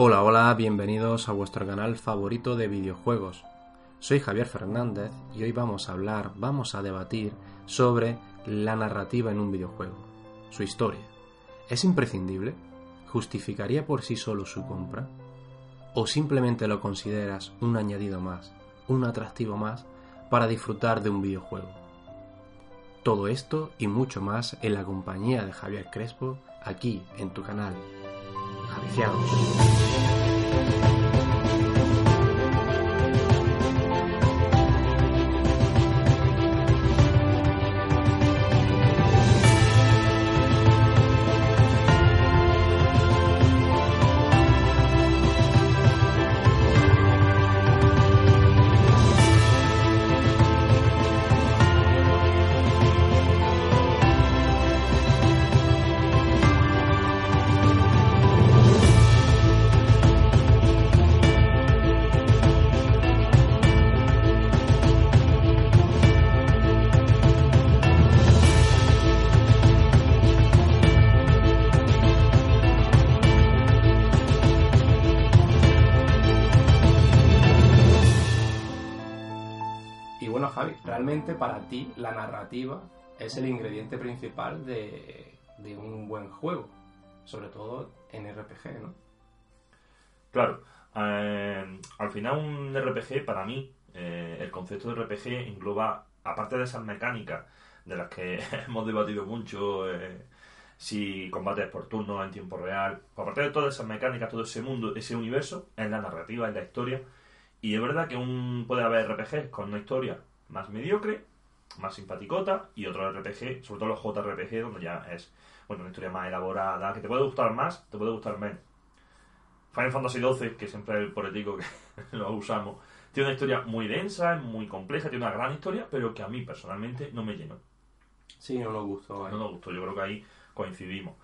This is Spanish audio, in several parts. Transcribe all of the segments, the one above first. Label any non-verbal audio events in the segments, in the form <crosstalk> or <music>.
Hola, hola, bienvenidos a vuestro canal favorito de videojuegos. Soy Javier Fernández y hoy vamos a hablar, vamos a debatir sobre la narrativa en un videojuego, su historia. ¿Es imprescindible? ¿Justificaría por sí solo su compra? ¿O simplemente lo consideras un añadido más, un atractivo más para disfrutar de un videojuego? Todo esto y mucho más en la compañía de Javier Crespo, aquí en tu canal. Javiciados. Y realmente para ti la narrativa es el ingrediente principal de, un buen juego, sobre todo en RPG, ¿no? Claro, eh, al final un RPG para mí, eh, el concepto de RPG engloba, aparte de esas mecánicas de las que <laughs> hemos debatido mucho, eh, si combates por turno en tiempo real, aparte de todas esas mecánicas, todo ese mundo, ese universo, es la narrativa, es la historia. Y es verdad que un, puede haber RPGs con una historia más mediocre, más simpaticota, y otros RPG, sobre todo los JRPG, donde ya es bueno, una historia más elaborada, que te puede gustar más, te puede gustar menos. Final Fantasy XII, que siempre es el político que <laughs> lo usamos, tiene una historia muy densa, es muy compleja, tiene una gran historia, pero que a mí personalmente no me llenó. Sí, no nos gustó. ¿eh? No nos gustó, yo creo que ahí coincidimos.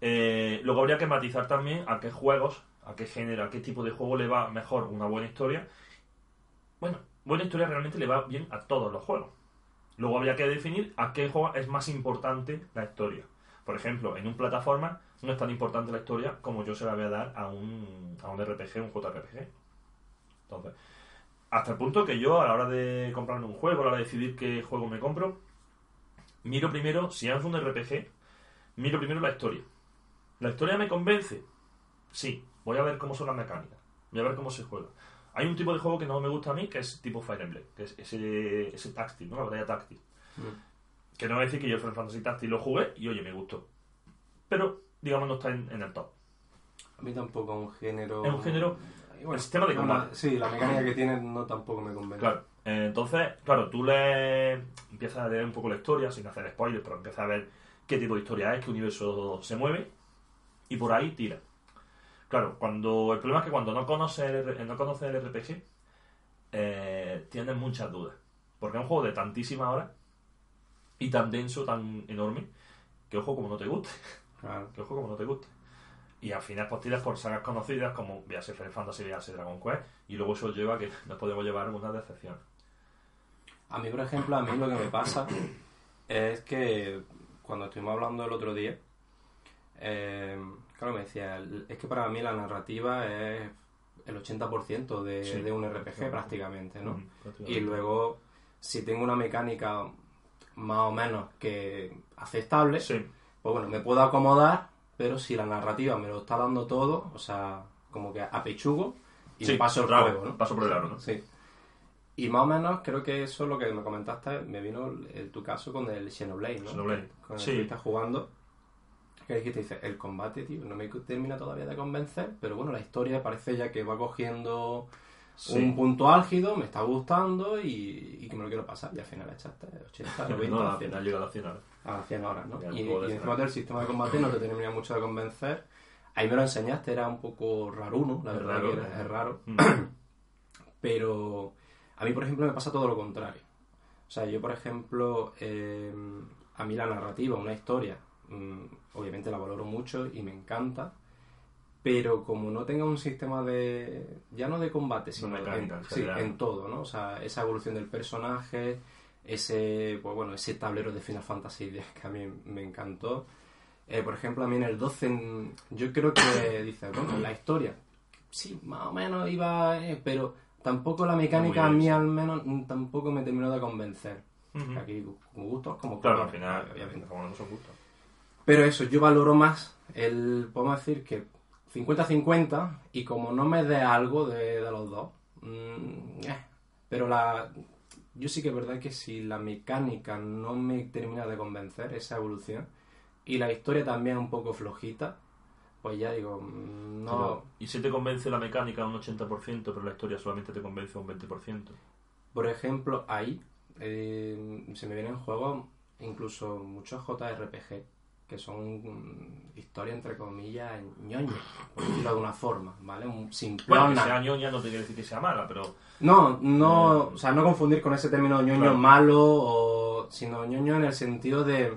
Eh, luego habría que matizar también a qué juegos, a qué género, a qué tipo de juego le va mejor una buena historia. Bueno, buena historia realmente le va bien a todos los juegos. Luego habría que definir a qué juego es más importante la historia. Por ejemplo, en un plataforma no es tan importante la historia como yo se la voy a dar a un, a un RPG, un JRPG. Entonces, hasta el punto que yo a la hora de comprarme un juego, a la hora de decidir qué juego me compro, miro primero, si es un RPG, miro primero la historia. ¿La historia me convence? Sí, voy a ver cómo son las mecánicas, voy a ver cómo se juega. Hay un tipo de juego que no me gusta a mí, que es tipo Fire Emblem, que es ese, ese táctil, ¿no? La batalla táctil. Mm. Que no voy a decir que yo Final Fantasy Táctil lo jugué y oye, me gustó. Pero, digamos, no está en, en el top. A mí tampoco es un género... Es un género- bueno, el sistema de combate. sí, la mecánica que tiene no tampoco me convence. Claro. eh, entonces, claro, tú le empiezas a leer un poco la historia, sin hacer spoilers, pero empiezas a ver qué tipo de historia es, qué universo se mueve, y por ahí tira. Claro, cuando el problema es que cuando no conoces el, no conoces el RPG, eh, tienes muchas dudas. Porque es un juego de tantísimas horas y tan denso, tan enorme, que ojo como no te guste. Claro. que ojo como no te guste. Y al final pues tiras por sagas conocidas como Viase Final Fantasy, Viase Dragon Quest, y luego eso lleva a que nos podemos llevar algunas decepciones. A mí, por ejemplo, a mí lo que me pasa es que cuando estuvimos hablando el otro día, eh, claro, me decía, es que para mí la narrativa es el 80% de, Sí. de un RPG prácticamente, ¿no? Mm, Y luego, si tengo una mecánica más o menos que aceptable, Sí, pues bueno, me puedo acomodar, pero si la narrativa me lo está dando todo, o sea, como que apechugo y sí, paso el claro, juego, ¿no? Paso por el aro, ¿no? Sí. Y más o menos creo que eso es lo que me comentaste, me vino el- tu caso con el Xenoblade, ¿no? Xenoblade, Con el sí. que estás jugando. Que dijiste, dice, el combate, tío, no me termina todavía de convencer, pero bueno, la historia parece ya que va cogiendo Sí. un punto álgido, me está gustando y, y que me lo quiero pasar. Y al final echaste 80, 90, <laughs> no, al 100, final llega a la final. a las 100 horas, ¿no? Y, encima del sistema de combate no te termina mucho de convencer. Ahí me lo enseñaste, era un poco raruno, la verdad raro, que era- ¿eh? es raro. Mm. <clears throat> Pero a mí, por ejemplo, me pasa todo lo contrario. O sea, yo, por ejemplo, eh, a mí la narrativa, una historia, mm, obviamente la valoro mucho y me encanta, pero como no tenga un sistema de, ya no de combate, sino mecánica, en, en sí, en todo, ¿no? O sea, esa evolución del personaje, ese, pues bueno, ese tablero de Final Fantasy que a mí me encantó. Eh, por ejemplo, a mí en el 12, mm, yo creo que <coughs> dice, bueno, la historia, sí, más o menos iba, eh, pero tampoco la mecánica a mí al menos tampoco me terminó de convencer. Aquí gustos, como Claro, al final, obviamente. como no son gustos. Pero eso, yo valoro más el, podemos decir que 50-50 y como no me dé algo de, de los dos, mm, eh. pero la, yo sí que es verdad que si la mecánica no me termina de convencer, esa evolución, y la historia también un poco flojita, pues ya digo, mm, no... Pero, ¿Y si te convence la mecánica un 80%, pero la historia solamente te convence un 20%? Por ejemplo, ahí eh, se me vienen juegos, incluso muchos JRPG, que son mm, historia entre comillas ñoña, por decirlo de una forma, ¿vale? Un Bueno, que simplona. sea ñoña no te quiere decir que sea mala, pero No, no, Eh, o sea, no confundir con ese término ñoño Claro. malo, o, sino ñoño en el sentido de,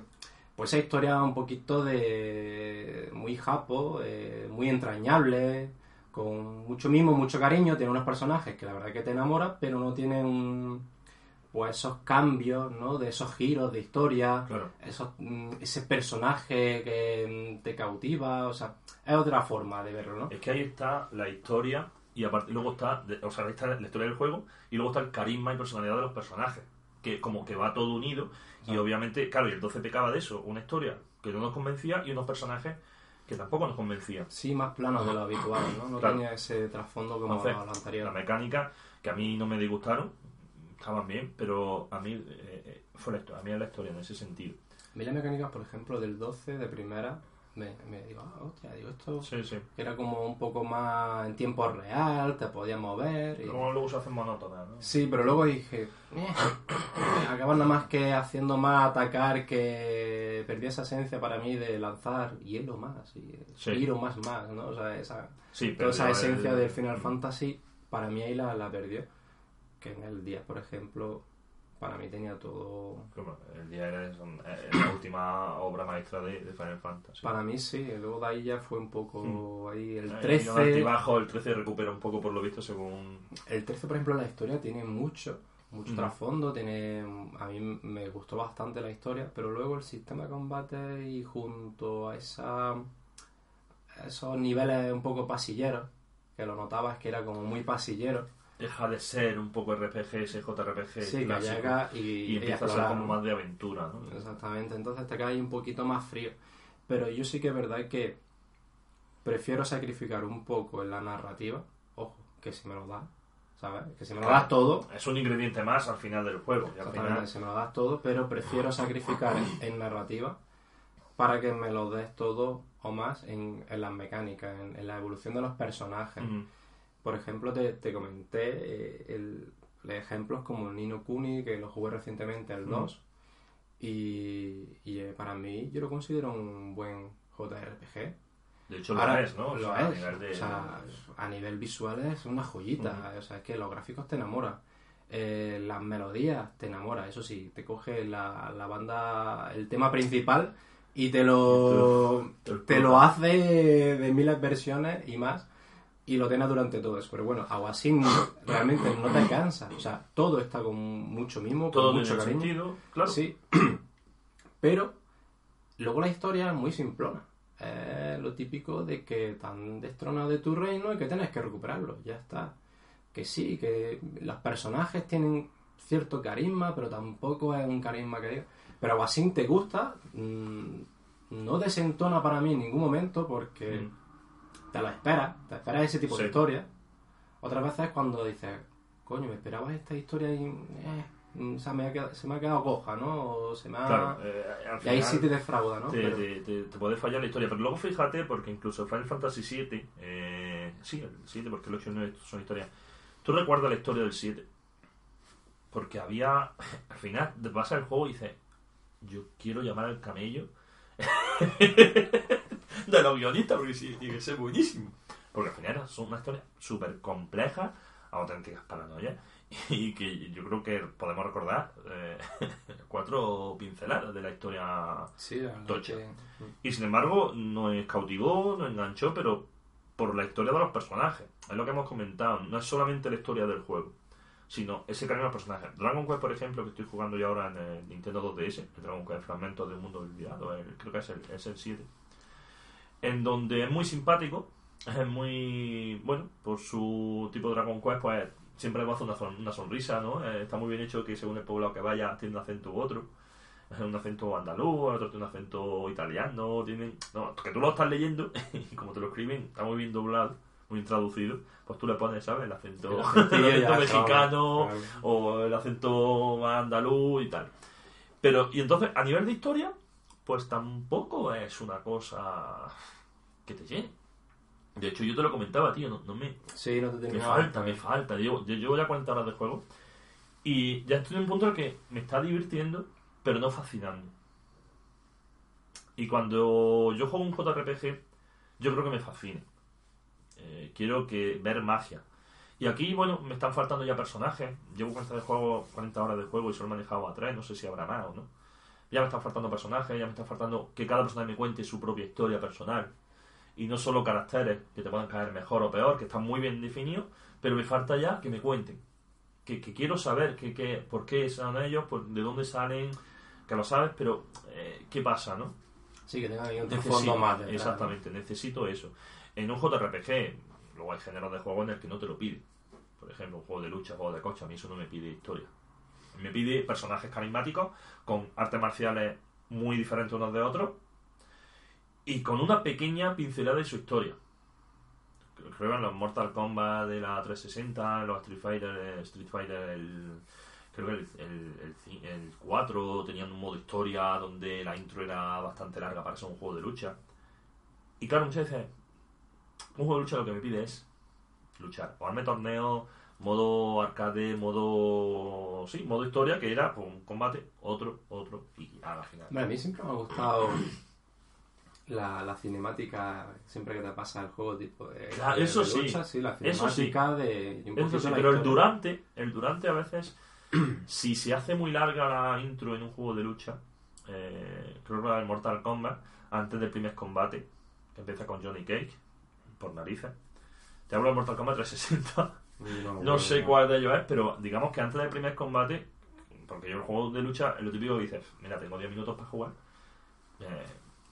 pues esa historia un poquito de muy japo, eh, muy entrañable, con mucho mimo, mucho cariño, tiene unos personajes que la verdad que te enamoras, pero no tiene un, pues esos cambios, ¿no? De esos giros de historia, claro. esos, mm, ese personaje que mm, te cautiva, o sea, es otra forma de verlo, ¿no? Es que ahí está la historia y aparte luego está, o sea, ahí está la historia del juego y luego está el carisma y personalidad de los personajes, que como que va todo unido y Ah. obviamente, claro, y el 12 pecaba de eso, una historia que no nos convencía y unos personajes que tampoco nos convencían. Sí, más plano de lo habitual, ¿no? No Claro. tenía ese trasfondo como Entonces, lo anterior. La mecánica, que a mí no me disgustaron, estaban bien, pero a mí eh, eh, fue la historia, a mí es la historia en ese sentido. A mí la mecánica, por ejemplo, del 12 de primera, me, me digo, ah, hostia, digo, esto Sí, sí. que era como un poco más en tiempo real, te podías mover. y- Luego, luego se hacen monótonas, ¿no? Sí, pero luego dije, "Eh, acaban nada más que haciendo más atacar que perdí esa esencia para mí de lanzar hielo más y Sí. giro más más, ¿no? O sea, esa, Sí, toda esa el- esencia del Final Fantasy para mí ahí la, la perdió. Que en el 10, por ejemplo, para mí tenía todo... El día era la última obra maestra de, de Final Fantasy. Para mí sí, luego de ahí ya fue un poco ahí el Eh, y 13... un altibajo, el 13 recupera un poco por lo visto según... El 13, por ejemplo, la historia tiene mucho, mucho Mm. trasfondo, tiene... A mí me gustó bastante la historia, pero luego el sistema de combate y junto a esa... a esos niveles un poco pasilleros, que lo notabas que era como muy pasillero, Deja de ser un poco RPG, ese JRPG sí, que llega y, y y empieza a ser como más de aventura, ¿no? Exactamente, entonces te cae un poquito más frío. Pero yo sí que es verdad que prefiero sacrificar un poco en la narrativa, ojo, que si me lo das, ¿sabes? Que si me lo Claro. das todo, Es un ingrediente más al final del juego. Y al final, si me lo das todo, pero prefiero sacrificar en, en narrativa para que me lo des todo o más en, en las mecánicas, en, en la evolución de los personajes. mm, Por ejemplo, te, te comenté eh, el, ejemplos como Nino Kuni, que lo jugué recientemente, Mm. 2, y, y, eh, para mí yo lo considero un buen JRPG. de hecho, lo Ahora, es, ¿no? O lo sea, a es. nivel de- O sea, a nivel visual es una joyita. O sea, es que los gráficos te enamoran. Eh, las melodías te enamoran. Eso sí, te coge la, la banda, el tema principal y te lo, Te lo- te lo hace de miles versiones y más. Y lo tienes durante todo eso. Pero bueno, algo así no- <coughs> realmente no te cansa. O sea, todo está con mucho mimo, con todo mucho cariño. sentido, claro. Sí. <coughs> Pero luego la historia es muy simplona. Es lo típico de que te han destronado de tu reino y que tienes que recuperarlo. Ya está. Que sí, que los personajes tienen cierto carisma, pero tampoco es un carisma que. Pero aún así te gusta. mm, No desentona para mí en ningún momento porque Mm. Te lo esperas. Te esperas ese tipo Sí. de historia. Otras veces cuando dices, coño, me esperabas esta historia y eh, mm, se, me ha quedado, se me ha quedado coja, ¿no? O se me ha... Claro, eh, al y ahí sí te defrauda, ¿no? te, Pero- te- te- te puede fallar la historia. Pero luego fíjate, porque incluso Final Fantasy VII, eh, sí, el 7, porque el 8 y el 9 son historias, Tú recuerdas la historia del 7. Porque había. <laughs> Al final, te pasa el juego y dices. Yo quiero llamar al camello. <laughs> de los guionistas, porque sí, tiene que ser buenísimo. Porque al final son una historia súper compleja, auténticas paranoias. Y que yo creo que podemos recordar eh, <laughs> cuatro pinceladas de la historia Sí, la verdad Tocha. que- y sin embargo, nos cautivó, nos enganchó, pero por la historia de los personajes. Es lo que hemos comentado. No es solamente la historia del juego, sino ese cariño a los personajes. Dragon Quest, por ejemplo, que estoy jugando yo ahora en el Nintendo 2DS, el Dragon Quest Fragmentos de un Mundo Olvidado, el- creo que es el, es el 7. En donde es muy simpático, es muy. Bueno, por su tipo de Dragon Quest, pues siempre hace una, son- una sonrisa, ¿no? Eh, está muy bien hecho que según el poblado que vaya tiene un acento u otro un acento andaluz, otro tiene un acento italiano, tienen... No, que tú lo estás leyendo <laughs> y como te lo escriben, está muy bien doblado, muy bien traducido, pues tú le pones, ¿sabes? El acento, El <laughs> el acentillo acento ya, mexicano o el acento andaluz y tal. Pero, y entonces, a nivel de historia, pues tampoco es una cosa que te llene. De hecho, yo te lo comentaba, tío, no, no me, Sí, no te me falta, me falta. Llevo, yo llevo ya 40 horas de juego y ya estoy en un punto en el que me está divirtiendo, pero no fascinando. Y cuando yo juego un JRPG, yo creo que me fascina. Eh, quiero que ver magia. Y aquí, bueno, me están faltando ya personajes. Llevo 40, de juego, 40 horas de juego y solo he manejado a 3, no sé si habrá más o no. Ya me están faltando personajes, ya me está faltando que cada personaje me cuente su propia historia personal. Y no solo caracteres que te puedan caer mejor o peor, que están muy bien definidos, pero me falta ya que me cuenten. Que, que quiero saber que, que, por qué son ellos, por, de dónde salen, que lo sabes, pero eh, ¿qué pasa, no? Sí, que tenga ahí un fondo más detrás, Exactamente, necesito eso. En un JRPG, luego hay géneros de juego en el que no te lo pide. Por ejemplo, un juego de lucha, juego de coche, a mí eso no me pide historia. Me pide personajes carismáticos, con artes marciales muy diferentes unos de otros, y con una pequeña pincelada de su historia. Creo en los Mortal Kombat de la 360, en los Street Fighter, Street Fighter el, creo que el, el, el 4 tenían un modo historia donde la intro era bastante larga para ser un juego de lucha. Y claro, muchas veces un juego de lucha lo que me pide es luchar. O arme torneo, modo arcade, modo... Sí, modo historia, que era pues, un combate, otro, otro, y a la final. A mí siempre me ha gustado la, la cinemática, siempre que te pasa el juego, tipo de. Claro, de- eso de sí. lucha, la Eso sí. cinemática de. un Eso sí, la pero el durante, el durante a veces, <clears throat> si se hace muy larga la intro en un juego de lucha, eh, creo que la del Mortal Kombat, antes del primer combate, que empieza con Johnny Cage, por narices. Te hablo del Mortal Kombat 360. No, No sé no. cuál de ellos es, pero digamos que antes del primer combate, porque yo el juego de lucha, es lo típico que dices, mira, tengo 10 minutos para jugar. eh,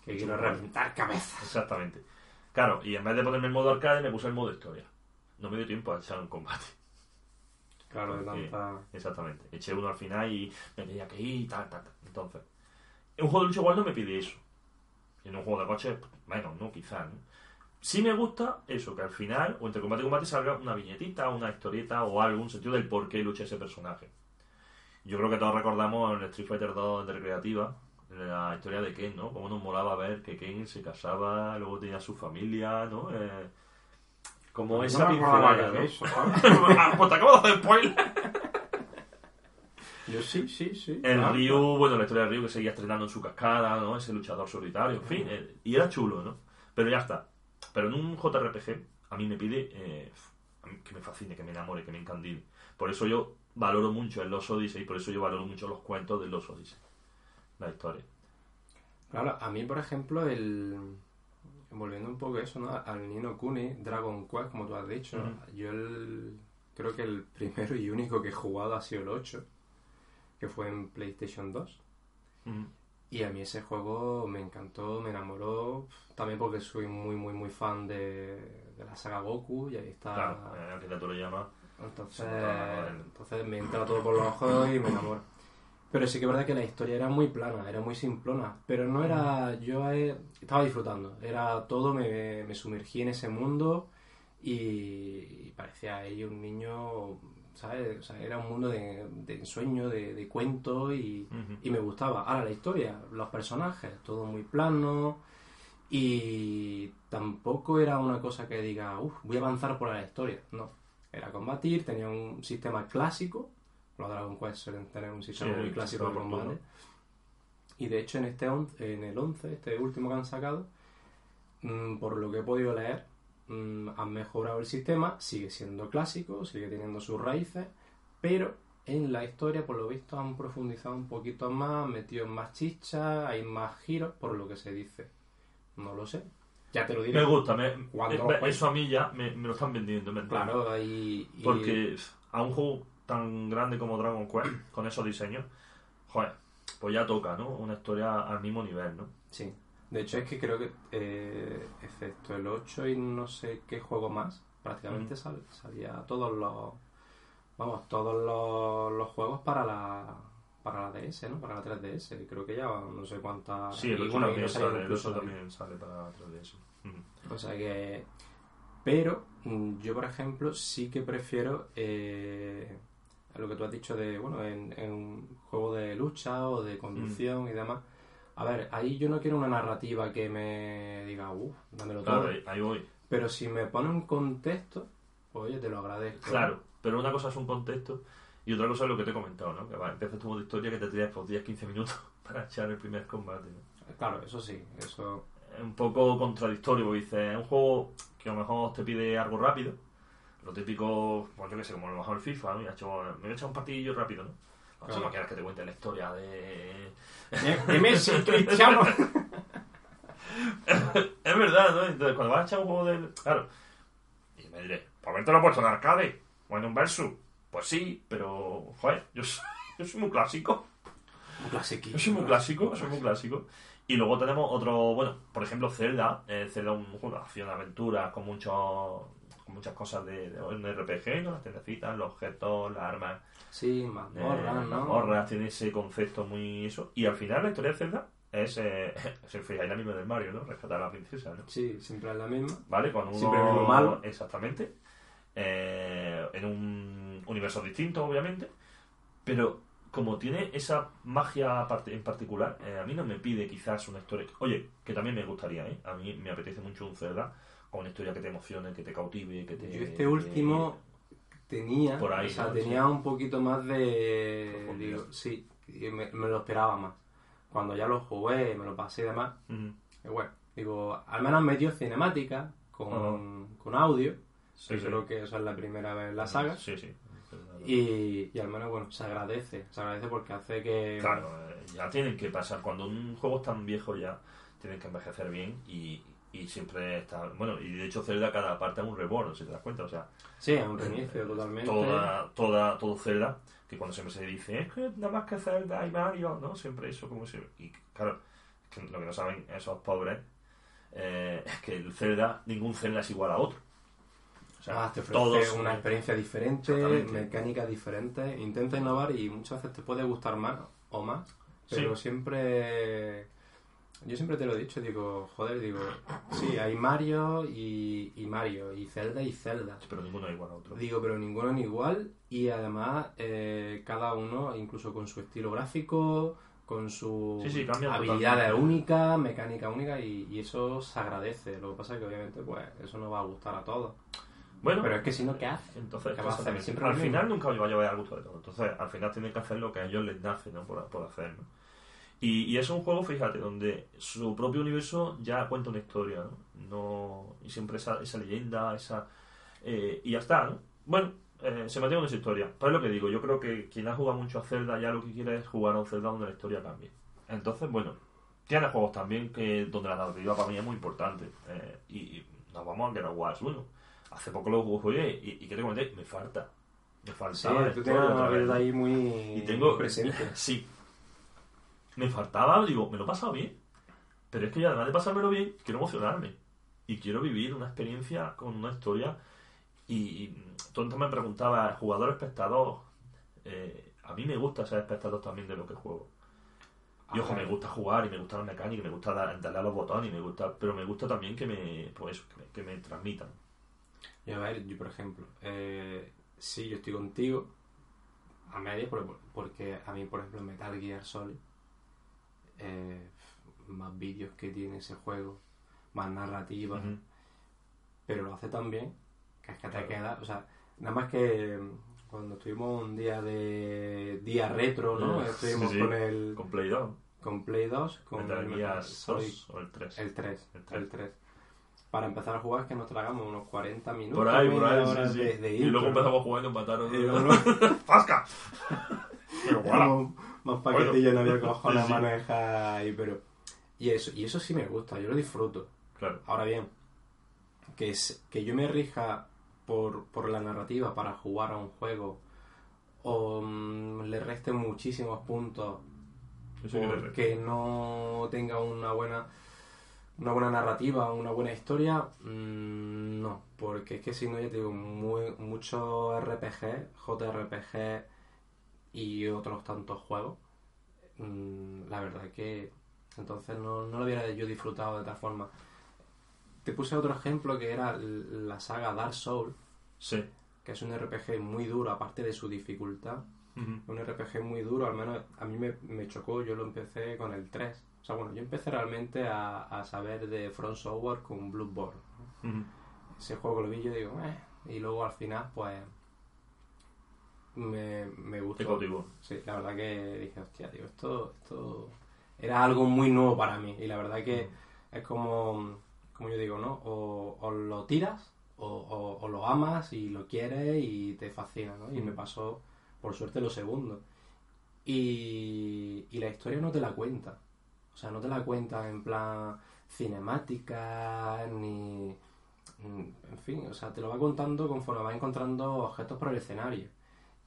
Que quiero reventar cabezas. Exactamente. Claro, y en vez de ponerme el modo arcade, me puse el modo historia. No me dio tiempo a echar un combate. Claro, de tanta. Exactamente. Eché uno al final y me tenía que ir y tal, tal, tal. Entonces, en un juego de lucha igual no me pide eso. En un juego de coche, bueno, no, quizás, ¿no? Sí me gusta eso, que al final, o entre combate y combate, salga una viñetita, una historieta o algo, un sentido del por qué lucha ese personaje. Yo creo que todos recordamos en Street Fighter 2 de Recreativa, la historia de Ken, ¿no? Cómo nos molaba ver que Ken se casaba, luego tenía su familia, ¿no? Eh, como esa No me acordaba pincelada, ¿no? <laughs> Ah, pues te acabo de hacer spoiler. Yo sí, sí, sí. El claro, Ryu, bueno, la historia de Ryu que seguía estrenando en su cascada, ¿no? Ese luchador solitario, en fin. eh, y era chulo, ¿no? Pero ya está. Pero en un JRPG, a mí me pide eh, que me fascine, que me enamore, que me encandile. Por eso yo valoro mucho el Los Odyssey, por eso yo valoro mucho los cuentos de Los Odyssey. La historia. Claro, a mí, por ejemplo, el. Volviendo un poco a eso, ¿no? Al Nino Kuni, Dragon Quest, como tú has dicho, yo el. Creo que el primero y único que he jugado ha sido el 8, que fue en PlayStation 2. Mm. Y a mí ese juego me encantó, me enamoró, también porque soy muy, muy, muy fan de, de la saga Goku y ahí está. Claro, que tú lo llamas. Entonces, entonces me entra todo por los ojos y me enamoro. Pero sí que es verdad que la historia era muy plana, era muy simplona. Pero no era. Yo estaba disfrutando. Era todo, me, me sumergí en ese mundo y, y parecía ahí un niño. ¿Sabes? O sea, era un mundo de, de ensueño, de, de cuento y, me gustaba. Ahora la historia, los personajes, todo muy plano. Y tampoco era una cosa que diga, uff, voy a avanzar por la historia. No. era combatir, tenía un sistema clásico, los Dragon Quest suelen tener un sistema Sí, muy clásico de combate. Y de hecho en este on- en el 11, este último que han sacado, mm, por lo que he podido leer, mm, han mejorado el sistema, sigue siendo clásico, sigue teniendo sus raíces, pero en la historia, por lo visto, han profundizado un poquito más, han metido más chicha, hay más giros, por lo que se dice. No lo sé. Ya te lo diré. Me gusta, me, Cuando eso a mí ya me, me lo están vendiendo, ¿me? Claro, y- Porque a un juego tan grande como Dragon Quest, con esos diseños, joder, pues ya toca, ¿no? Una historia al mismo nivel, ¿no? Sí. De hecho, es que creo que, eh, excepto el 8 y no sé qué juego más, prácticamente sal- salía todos los. Vamos, todos los, los juegos para la. Para la DS, ¿no? Para la 3DS. Creo que ya no sé cuántas. Sí, el y 8 bueno, también sale, el incluso 8 todavía. también sale para 3DS. Ujú. O sea que. Pero mm, yo, por ejemplo, sí que prefiero eh, lo que tú has dicho de, bueno, en, en un juego de lucha o de conducción y demás. A ver, ahí yo no quiero una narrativa que me diga, uff, dámelo todo. Claro, ahí, voy. Pero si me pone un contexto, pues, oye, te lo agradezco. Claro, pero una cosa es un contexto y otra cosa es lo que te he comentado, ¿no? Que va, empiezas tu modo historia que te tiras por 10-15 minutos <laughs> para echar el primer combate. ¿no? Claro, eso sí, eso. Es un poco contradictorio, porque dices, es un juego que a lo mejor te pide algo rápido. Lo típico, pues yo que sé, como a lo mejor el FIFA, ¿no? Y ha hecho- me voy a echar un partidillo rápido, ¿no? O sea, Claro. no quieres que te cuente la historia de... De Messi, Cristiano. es verdad, ¿no? Entonces, cuando vas a echar un juego de... Claro. Y me diré, pues haberte lo puesto en arcade o en un versus. Pues sí, pero, joder, yo soy, yo soy muy clásico. Un clasiquito. Yo soy muy clásico, soy muy clásico. Y luego tenemos otro, bueno, por ejemplo, Zelda. Eh, Zelda un juego de acción, aventura, con muchos muchas cosas de, de un RPG, ¿no? Las tiendecitas, los objetos, las armas, Sí, eh, mazmorras, ¿no? mazmorras, tiene ese concepto muy eso. Y al final la historia de Zelda es, eh, <laughs> se fijáis la misma del Mario, ¿no? Rescatar a la princesa, ¿no? Sí, siempre es la misma. ¿Vale? Con uno... Siempre malo. Exactamente. Eh, en un universo distinto, obviamente. Pero como tiene esa magia en particular, eh, a mí no me pide quizás una historia... Oye, que también me gustaría, ¿eh? A mí me apetece mucho un Zelda con una historia que te emocione, que te cautive, que te... Yo este último tenía, Por ahí, o sea, ¿no? tenía un poquito más de... Digo, sí, y me, me lo esperaba más. Cuando ya lo jugué, me lo pasé y demás, Ujú. que bueno, digo, al menos me dio cinemática con, con audio, Sí, sí. creo que eso es la primera vez en la saga, Sí, sí. y, y al menos, bueno, se agradece, se agradece porque hace que... Claro, eh, ya tienen que pasar. Cuando un juego es tan viejo ya, tienen que envejecer bien y, y siempre está... Bueno, y de hecho Zelda cada parte es un reborn, si te das cuenta. O sea, Sí, es un reinicio totalmente. toda, toda, todo Zelda, que cuando siempre se dice, es que nada más que Zelda y Mario, ¿no? Siempre eso como si... Y claro, es que lo que no saben esos pobres eh, es que el Zelda, ningún Zelda es igual a otro. O sea, Ah, te ofrece todos... una experiencia diferente, Exactamente. mecánica diferente, intenta innovar y muchas veces te puede gustar más o más, pero Sí. siempre... Yo siempre te lo he dicho, digo, joder, digo, sí, hay Mario y, y Mario, y Zelda y Zelda. Pero ninguno es igual a otro. Digo, pero ninguno es igual y además eh, cada uno, incluso con su estilo gráfico, con sus Sí, sí, habilidades únicas, mecánica única y, y eso se agradece. Lo que pasa es que obviamente pues eso no va a gustar a todos. Bueno, Pero es que si no, ¿qué hace? Entonces, ¿Qué va a hacer? Siempre al final nunca va a llevar al gusto de todo. Entonces, al final tienen que hacer lo que a ellos les nace, ¿no? Por, por hacer, ¿no? Y, y es un juego, fíjate, donde su propio universo ya cuenta una historia, ¿no? no y siempre esa, esa leyenda, esa... eh, y ya está, ¿no? Bueno, eh, se mantiene en esa historia. Pero es lo que digo, yo creo que quien ha jugado mucho a Zelda ya lo que quiere es jugar a un Zelda donde la historia cambie. Entonces, bueno, tiene juegos también que donde la narrativa para mí es muy importante. eh, y, y nos vamos a Get Wars 1. Hace poco lo jugué y, y ¿qué te comenté? Me falta. Me falta. Sí, tú una ahí muy, Y tengo. presente. <laughs> Sí. Me faltaba, digo, me lo he pasado bien. Pero es que yo, además de pasármelo bien, quiero emocionarme. Y quiero vivir una experiencia con una historia. Y, tú me preguntabas, jugador espectador. eh, a mí me gusta ser espectador también de lo que juego. Y ojo, me gusta jugar y me gusta la mecánica, y me gusta dar- darle a los botones, y me gusta, pero me gusta también que me, pues eso, que me, que me transmitan. Y a ver, yo por ejemplo, eh, sí, yo estoy contigo a medias porque, porque a mí, por ejemplo, Metal Gear Solid, eh, más vídeos que tiene ese juego, más narrativa, Ujú. pero lo hace tan bien que es que te Claro. queda, o sea, Nada más que cuando estuvimos un día de día retro, ¿no? Sí, Estuvimos sí. con el Con Play 2. con Play 2, con Metal el Gear Solid- 2 o el 3. el 3, El el 3. 3. Para empezar a jugar es que nos tragamos unos 40 minutos. Por ahí, por ahí, sí, sí. de- de y luego empezamos a jugar y nos mataron. Y luego- <laughs> ¡Fasca! <laughs> Pero voilà. Más paquetillos, no había cojones Sí, sí. manejar ahí, pero... Y eso, y eso sí me gusta, yo lo disfruto. Claro. Ahora bien, que, es, que yo me rija por, por la narrativa para jugar a un juego o mm, le reste muchísimos puntos Eso porque no tenga una buena una buena narrativa, una buena historia, mm, no, porque es que si no, ya te digo, muy, muchos RPG, JRPG y otros tantos juegos, mm, la verdad que entonces no, no lo hubiera yo disfrutado de tal forma. Te puse otro ejemplo que era la saga Dark Souls, Sí. que es un RPG muy duro, aparte de su dificultad, un RPG muy duro, al menos a mí me, me chocó, yo lo empecé con el 3. O sea, bueno, yo empecé realmente a, a saber de Front Software con Bloodborne. Ujú. Ese juego lo vi yo digo, eh, y luego al final, pues, me, me Te gustó. cautivó. Sí, la verdad que dije, hostia, tío, esto, esto era algo muy nuevo para mí. Y la verdad que es como, como yo digo, ¿no? O, o lo tiras, o, o- o lo amas y lo quieres y te fascina, ¿no? Y me pasó, por suerte, lo segundo. Y, y la historia no te la cuenta. O sea, no te la cuenta en plan cinemática, ni... En fin, o sea, te lo va contando conforme vas encontrando objetos por el escenario.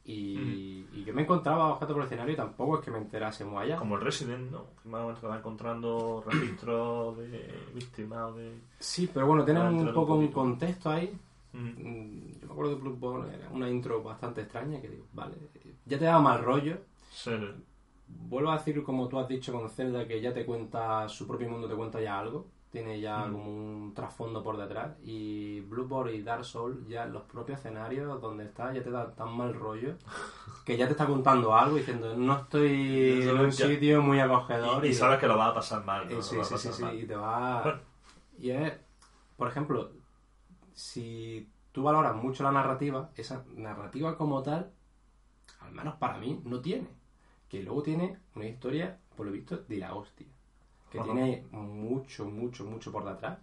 Y, y yo me encontraba objetos por el escenario y tampoco es que me enterase muy allá. Como el Resident, ¿no? Que más o menos va encontrando <clears throat> registros de víctimas de... Sí, pero bueno, tienen un poco un contexto ahí. Mm, Yo me acuerdo de Bloodborne, era una intro bastante extraña que digo, vale, ya te da mal rollo. Sí. Vuelvo a decir, como tú has dicho con Zelda, que ya te cuenta, su propio mundo te cuenta ya algo. Tiene ya Mm. como un trasfondo por detrás. Y Bloodborne y Dark Souls, ya en los propios escenarios donde estás, ya te da tan mal rollo <laughs> que ya te está contando algo diciendo, no estoy en un sitio muy acogedor. Y, y sabes que lo vas a pasar mal, ¿no? Sí, sí, sí, sí, mal. y te va... Bueno. Y es, por ejemplo, si tú valoras mucho la narrativa, esa narrativa como tal, al menos para mí, no tiene. Que luego tiene una historia, por lo visto, de la hostia. Que Ajá. tiene mucho, mucho, mucho por detrás.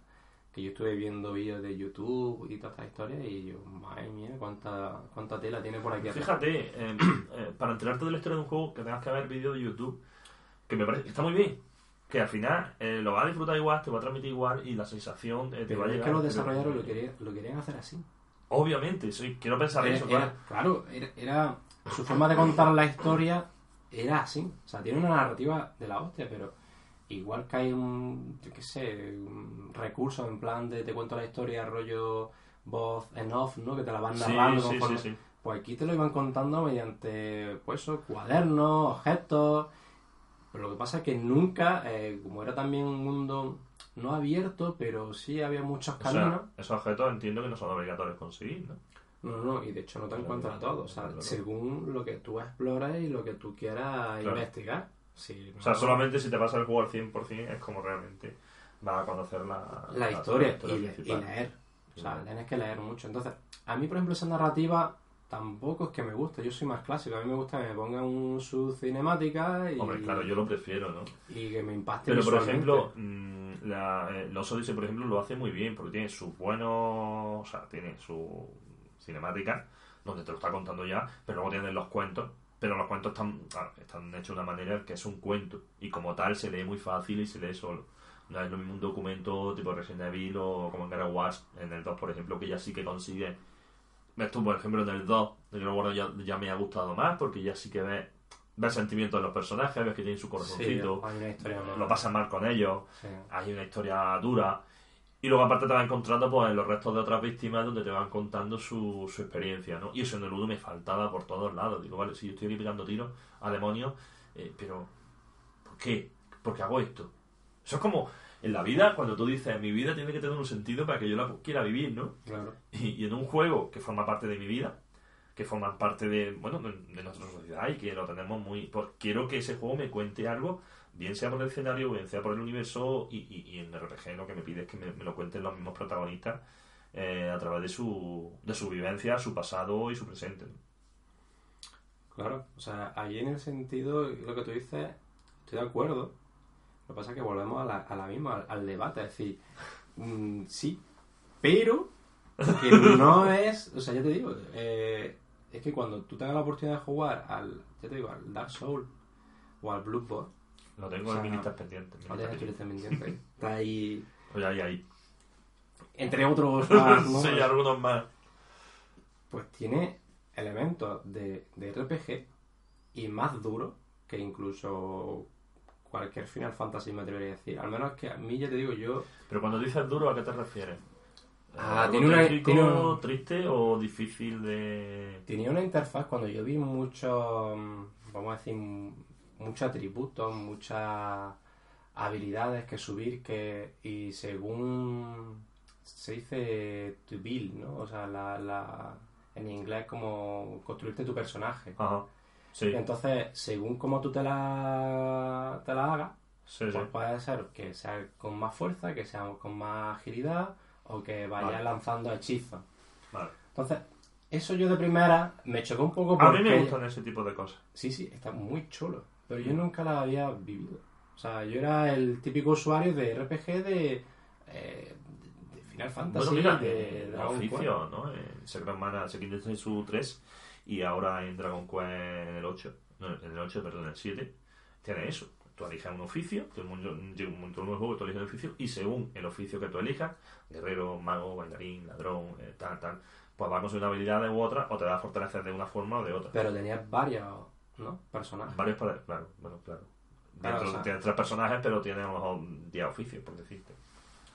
Que yo estuve viendo vídeos de YouTube y toda esta historia y yo, madre mía, cuánta, cuánta tela tiene por aquí atrás. Fíjate, eh, <coughs> eh, para enterarte de la historia de un juego que tengas que ver vídeo de YouTube, que me parece que está muy bien, que al final eh, lo vas a disfrutar igual, te va a transmitir igual y la sensación eh, te Pero va a es llegar. que los desarrolladores lo querían, lo querían hacer así. Obviamente, sí, quiero pensar Era- eso, era- claro. claro, era, era- su forma de contar la historia era así. O sea, tiene una narrativa de la hostia, pero igual que hay un, yo qué sé, un recurso en plan de te cuento la historia rollo voz en off, ¿no? Que te la van narrando sí, conforme- sí, sí. Pues aquí te lo iban contando mediante, pues eso, cuadernos, objetos. Pero lo que pasa es que nunca, eh, como era también un mundo no abierto, pero sí había muchos O caminos. sea, esos objetos entiendo que no son obligatorios conseguir, ¿no? No, no, y de hecho no te encuentras todo. O sea, según lo que tú explores y lo que tú quieras Claro. investigar. Sí, O sea, solamente si te pasa el juego al 100% es como realmente vas a conocer la, la historia y, historia leer. O sea, tienes que leer mucho. Entonces, a mí, por ejemplo, esa narrativa tampoco es que me guste. Yo soy más clásico. A mí me gusta que me pongan un su cinemática y, Hombre, claro, yo lo prefiero, ¿no? y que me impacte Pero, por ejemplo, mm, la, eh, los Odyssey, por ejemplo, lo hace muy bien porque tiene sus buenos... O sea, tiene su cinemática donde te lo está contando ya, pero luego tienen los cuentos. Pero los cuentos están, están hechos de una manera que es un cuento. Y como tal se lee muy fácil y se lee solo. No es lo mismo un documento tipo Resident Evil o como en War, en el 2, por ejemplo, que ya sí que consigue... Ves tú, por ejemplo, en el 2, de God of War ya, ya me ha gustado más porque ya sí que ves, ves sentimientos de los personajes, ves que tienen su sí, corazoncito hay una historia más. lo pasan mal con ellos, Sí. hay una historia dura. Y luego aparte te vas encontrando pues, en los restos de otras víctimas donde te van contando su, su experiencia, ¿no? Y eso en el 1 me faltaba por todos lados. Digo, vale, si yo estoy aquí pegando tiros a demonios, eh, pero ¿por qué? ¿Por qué hago esto? Eso es como en la vida, cuando tú dices, mi vida tiene que tener un sentido para que yo la quiera vivir, ¿no? Claro. Y, y en un juego que forma parte de mi vida, que forma parte de, bueno, de, de nuestra sociedad y que lo tenemos muy... Pues quiero que ese juego me cuente algo, bien sea por el escenario, bien sea por el universo y, y, y en RPG lo que me pide es que me, me lo cuenten los mismos protagonistas eh, a través de su, de su vivencia, su pasado y su presente. Claro, o sea, ahí en el sentido, lo que tú dices, estoy de acuerdo. Lo que pasa es que volvemos a la, a la misma, al, al debate, es decir, mm, sí, pero que no <laughs> es, o sea, ya te digo, eh, es que cuando tú tengas la oportunidad de jugar al, ya te digo, al Dark Souls o al Bloodborne, Lo tengo O sea, en pendiente. <laughs> está ahí, Pues ahí, ahí. entre otros <laughs> más, ¿no? sí, algunos más. pues tiene elementos de, de RPG y más duro que incluso cualquier Final Fantasy me atrevería a decir. Al menos que a mí, ya te digo, yo... Pero cuando dices duro, ¿a qué te refieres? Ah, ¿Algo tiene una- tiene un- triste o difícil de...? Tenía una interfaz cuando yo vi muchos, mm, vamos a decir, muchos atributos, muchas habilidades que subir que y según se dice to build, ¿no? O sea, la, la, en inglés como construirte tu personaje. Ajá. Sí, Entonces, según como tú te la, te la hagas, sí, sí. pues puede ser que sea con más fuerza, que sea con más agilidad o que vaya Vale. lanzando hechizos. Vale. Entonces, eso yo de primera me chocó un poco A porque... mí me gustan ese tipo de cosas. Sí, sí, está muy chulo. Pero yo nunca la había vivido. O sea, yo era el típico usuario de RPG de, eh, de Final Fantasy, Bueno, mira, de en Dragon Quest. oficio, ¿no? En Secret Mana, Secret su 3 y ahora en Dragon Quest en el 8, no, en el 8, perdón, en el 7, tiene eso. Tú eliges un oficio, el mundo llega un montón de juego, tú eliges el oficio y según el oficio que tú elijas, guerrero, mago, bailarín, ladrón, eh, tal, tal, pues va a conseguir una habilidad u otra o te va a fortalecer de una forma o de otra. Pero tenías varios, ¿no? Personajes. Varios para... Claro, bueno, claro. Claro, Dentro- o sea- Tienes tres personajes, pero tienes a lo mejor 10 oficios, por decirte.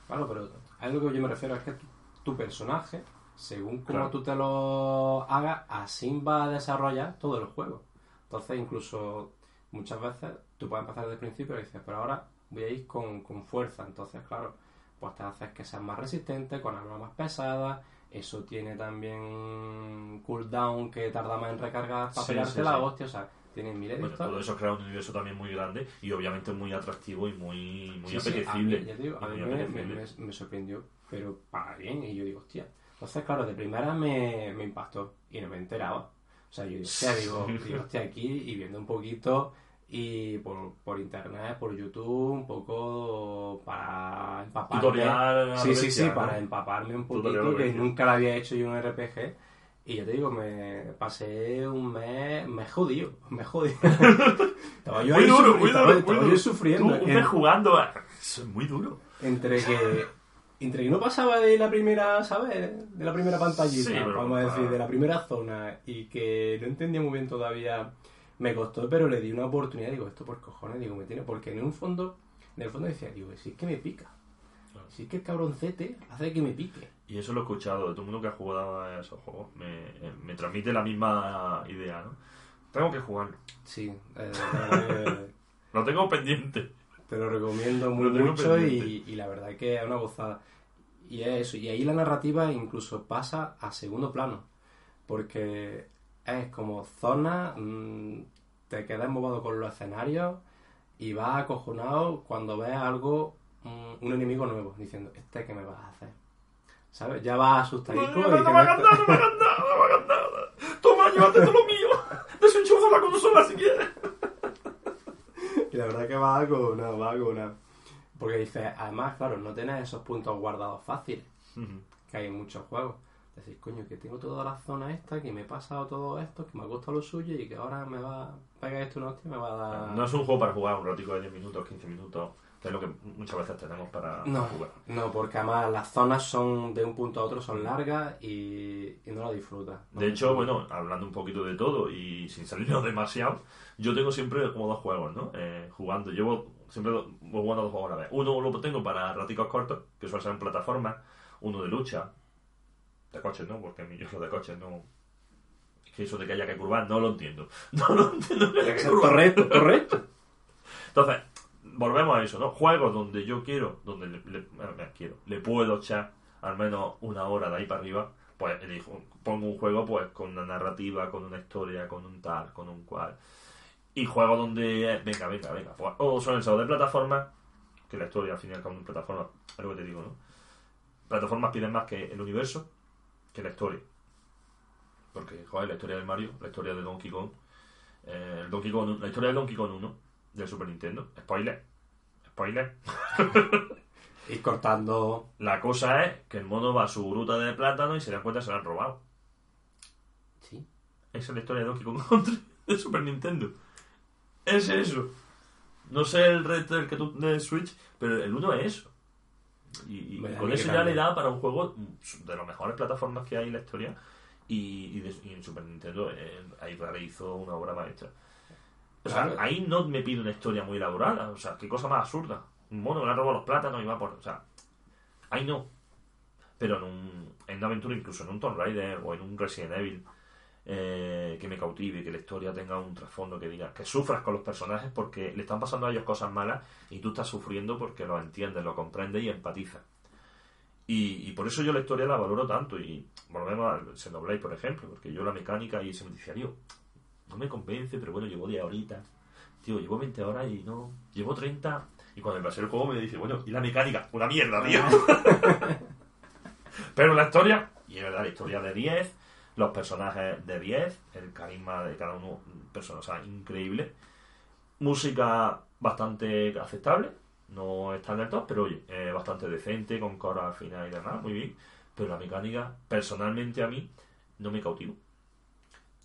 Claro, pero a lo que yo me refiero es que tu, tu personaje, según como Claro. tú te lo hagas, así va a desarrollar todo el juego. Entonces, incluso muchas veces tú puedes empezar desde el principio y dices, pero ahora voy a ir con, con fuerza. Entonces, claro, pues te haces que seas más resistente, con armas más pesadas. Eso tiene también cooldown que tarda más en recargar para Sí, pegarte la sí. hostia. O sea, tiene miles de Bueno, historias. todo eso crea un universo también muy grande y obviamente muy atractivo y muy, muy apetecible. a mí, ya te digo, a Y mí muy me, apetecible. me- me- me sorprendió, pero para bien. Y yo digo, hostia. Entonces, claro, de primera me, me impactó y no me enteraba. O sea, yo digo, hostia, <laughs> digo, digo, hostia, aquí y viendo un poquito y por, por internet, por YouTube, un poco para empaparme. Tutorial. Sí, sí, sí, ¿no? para empaparme un poquito, que nunca lo había hecho yo un RPG. Y yo te digo, me pasé un mes, me jodido, me jodido. <laughs> estaba yo Muy ahí duro, muy duro, estaba muy yo sufriendo. Tú, un En- mes jugando, eso es muy duro. entre que entre que no pasaba de la primera, ¿sabes? De la primera pantallita, Sí, vamos a decir, de la primera zona y que no entendía muy bien todavía, me costó, pero le di una oportunidad, digo, esto por cojones, digo, me tiene, porque en un fondo, en el fondo decía, digo, si es que me pica, Claro. si es que el cabroncete hace que me pique. Y eso lo he escuchado de todo el mundo que ha jugado a esos juegos. Me, eh, me transmite la misma idea, ¿no? Tengo que jugarlo. Sí, eh, que <laughs> Lo tengo pendiente. te lo recomiendo muy Lo mucho y, y la verdad que es una gozada. Y es eso, y ahí la narrativa incluso pasa a segundo plano, porque es como zona, mm, te quedas embobado con los escenarios y vas acojonado cuando ves algo, mm, un enemigo nuevo, diciendo, ¿este qué me vas a hacer? ¿Sabes? Ya vas asustadico No, no, no me hagas nada, no me hagas nada, no me hagas nada. Toma, llévate todo lo mío. Desenchufa la consola si quieres. <laughs> Y la verdad que va acojonado, va acojonado. Porque dices, además, claro, no tienes esos puntos guardados fáciles. que hay en muchos juegos. Decir, coño, que tengo toda la zona esta, que me he pasado todo esto, que me ha costado lo suyo y que ahora me va a pegar esto una hostia y me va a dar... No es un juego para jugar un ratico de 10 minutos, 15 minutos, que es lo que muchas veces tenemos para no, jugar. no, porque además las zonas son de un punto a otro, son largas y, y no lo disfrutas. No De hecho, bueno, hablando un poquito de todo y sin salirnos <laughs> demasiado, yo tengo siempre como dos juegos, ¿no? Eh, jugando. Llevo siempre voy jugando dos juegos a la vez. Uno lo tengo para raticos cortos, que suele ser en plataformas. Uno de lucha. De coches, ¿no? Porque a mí yo lo de coches no... Es que eso de que haya que curvar no lo entiendo. <laughs> No lo entiendo que haya que curvar. Correcto, correcto. Entonces, volvemos a eso, ¿no? Juegos donde yo quiero, donde le, le- bueno, me quiero, le puedo echar al menos una hora de ahí para arriba, pues elijo, pongo un juego pues con una narrativa, con una historia, con un tal, con un cual. Y juegos donde, eh, venga, venga, venga, pues, o suelen ser de plataforma, que la historia al final con una plataforma, es lo que te digo, ¿no? plataformas piden más que el universo que la historia. Porque, joder, la historia del Mario, la historia de Donkey Kong, eh, el Donkey Kong, la historia de Donkey Kong 1 del Super Nintendo, spoiler, spoiler. <laughs> Ir cortando. La cosa es que el mono va a su gruta de plátano y se da cuenta que se lo han robado. Sí. Esa es la historia de Donkey Kong <laughs> Country de Super Nintendo. Es eso. No sé el resto del que tú de Switch, pero el 1 es eso. Y, con eso ya le da para un juego de las mejores plataformas que hay en la historia. Y, y de- y en Super Nintendo eh, ahí realizó una obra maestra. O sea, Claro. ahí no me pide una historia muy elaborada. O sea, qué cosa más absurda. Un mono que le ha robado los plátanos y va por. O sea, ahí no. Pero en, un, en una aventura, incluso en un Tomb Raider o en un Resident Evil, eh, que me cautive, que la historia tenga un trasfondo que diga, que sufras con los personajes porque le están pasando a ellos cosas malas y tú estás sufriendo porque lo entiendes, lo comprendes y empatizas. Y, y por eso yo la historia la valoro tanto. Y volvemos al Xenoblade, por ejemplo, porque yo la mecánica y se me decía, tío, no me convence, pero bueno, llevo 10 horitas. Tío, llevo 20 horas y no. Llevo 30. Y cuando pasé el juego me dice, bueno, ¿y la mecánica? Una mierda, tío. <laughs> pero la historia, y es verdad, la historia de 10, los personajes de 10, el carisma de cada uno, persona, o sea, increíble. Música bastante aceptable, no está del top, pero oye, eh, bastante decente, con coro al final y demás, muy bien. Pero la mecánica, personalmente a mí, no me cautivó.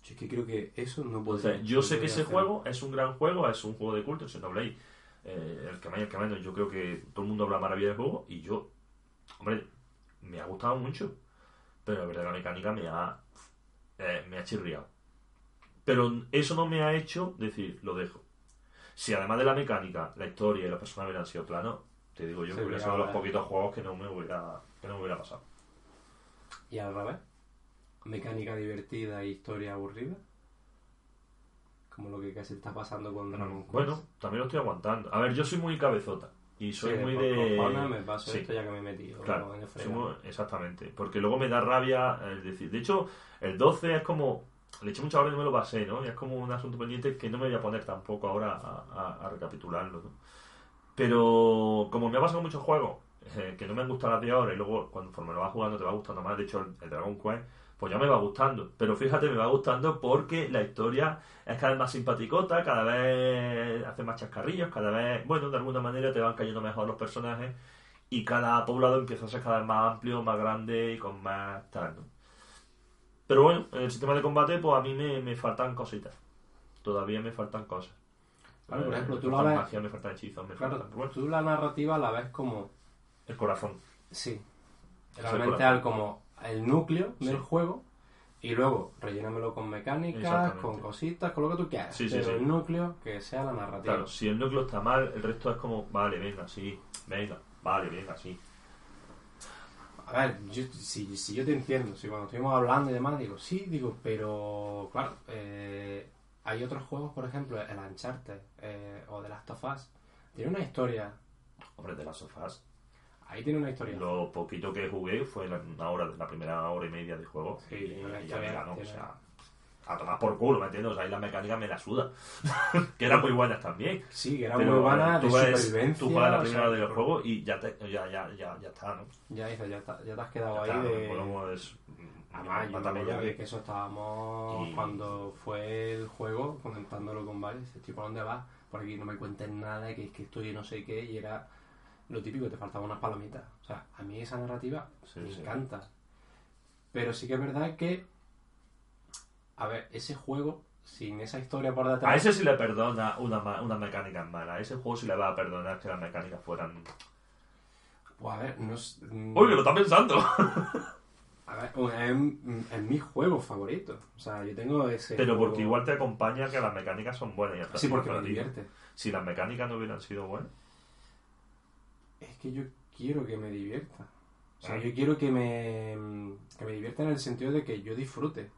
Yo es que creo que eso no puede Entonces, yo sé que ese hacer. juego es un gran juego, es un juego de culto, el Xenoblade. Eh, el que más y el que menos, yo creo que todo el mundo habla maravilla del juego y yo, hombre, me ha gustado mucho. Pero la verdad la mecánica me ha, eh, me ha chirriado. Pero eso no me ha hecho decir, lo dejo. Si además de la mecánica, la historia y los personajes hubieran sido planos, te digo yo que hubiera sido de los poquitos juegos que no me hubiera, que no me hubiera pasado. Y al revés. Mecánica divertida e historia aburrida. Como lo que casi está pasando con Dragon Quest. Bueno, también lo estoy aguantando. A ver, yo soy muy cabezota. Y soy Sí, muy de... me paso Sí. esto ya que me he metido. Claro, muy- exactamente. Porque luego me da rabia el decir. De hecho, el 12 es como. Le eché mucha hora y no me lo pasé, ¿no? Y es como un asunto pendiente que no me voy a poner tampoco ahora a, a- a recapitularlo, ¿no? Pero como me ha pasado muchos juegos eh, que no me han gustado las 10 horas y luego cuando conforme lo vas jugando te va gustando más. De hecho, el, el Dragon Quest, pues ya me va gustando. Pero fíjate, me va gustando porque la historia es cada vez más simpaticota, cada vez hace más chascarrillos, cada vez, bueno, de alguna manera te van cayendo mejor los personajes y cada poblado empieza a ser cada vez más amplio, más grande y con más tal, ¿no? Pero bueno, en el sistema de combate, pues a mí me, me faltan cositas. Todavía me faltan cosas. Claro, por Eh, ejemplo, me tú la ves- magia, me faltan hechizos, me Claro, faltan... Bueno, tú la narrativa la ves como. el corazón. Sí. Realmente al como el núcleo del juego. Y luego rellénamelo con mecánicas, con cositas, con lo que tú quieras. Sí, pero sí. el núcleo que sea la narrativa. Claro, si el núcleo está mal, el resto es como, vale, venga, sí, venga, vale, venga, sí. A ver, yo, si, si yo te entiendo, si cuando estuvimos hablando y demás, digo, sí, digo, pero claro, eh, hay otros juegos, por ejemplo, el Uncharted eh, o The Last of Us, tiene una historia, Hombre, de las sofás. Ahí tiene una historia. Lo poquito que jugué fue la, una hora, la primera hora y media de juego. Sí, y, tiene una historia, ganó, o tiene- sea, a tomar por culo, ¿me entiendes? O sea, ahí la mecánica me la suda. <laughs> que eran muy buenas también. Sí, que era Pero muy buena de supervivencia. Tú juegas la o primera sea, hora del juego y ya, te, ya, ya, ya, ya está, ¿no? Ya, dices, ya, está- ya te has quedado Ya ahí está, de... es... Además, yo me mátame acuerdo ya. de que eso estábamos Y- cuando fue el juego, comentándolo con varios, "Tío, ¿por dónde vas? Por aquí no me cuentes nada, que es que estoy no sé qué, y era lo típico, te faltaban unas palomitas. O sea, a mí esa narrativa Sí, me sí. encanta. Pero sí que es verdad que, a ver, ese juego, sin esa historia por detrás... A ese sí le perdona una, una mecánica mala. A ese juego sí le va a perdonar que las mecánicas fueran... Pues a ver, no es... mm, ¡Uy, que lo está pensando! <laughs> A ver, es, es mi juego favorito. O sea, yo tengo ese Pero juego- porque igual te acompaña que las mecánicas son buenas. Y Sí, porque me divierte. Si las mecánicas no hubieran sido buenas... Es que yo quiero que me divierta. O sea, Ah. yo quiero que me, que me divierta en el sentido de que yo disfrute.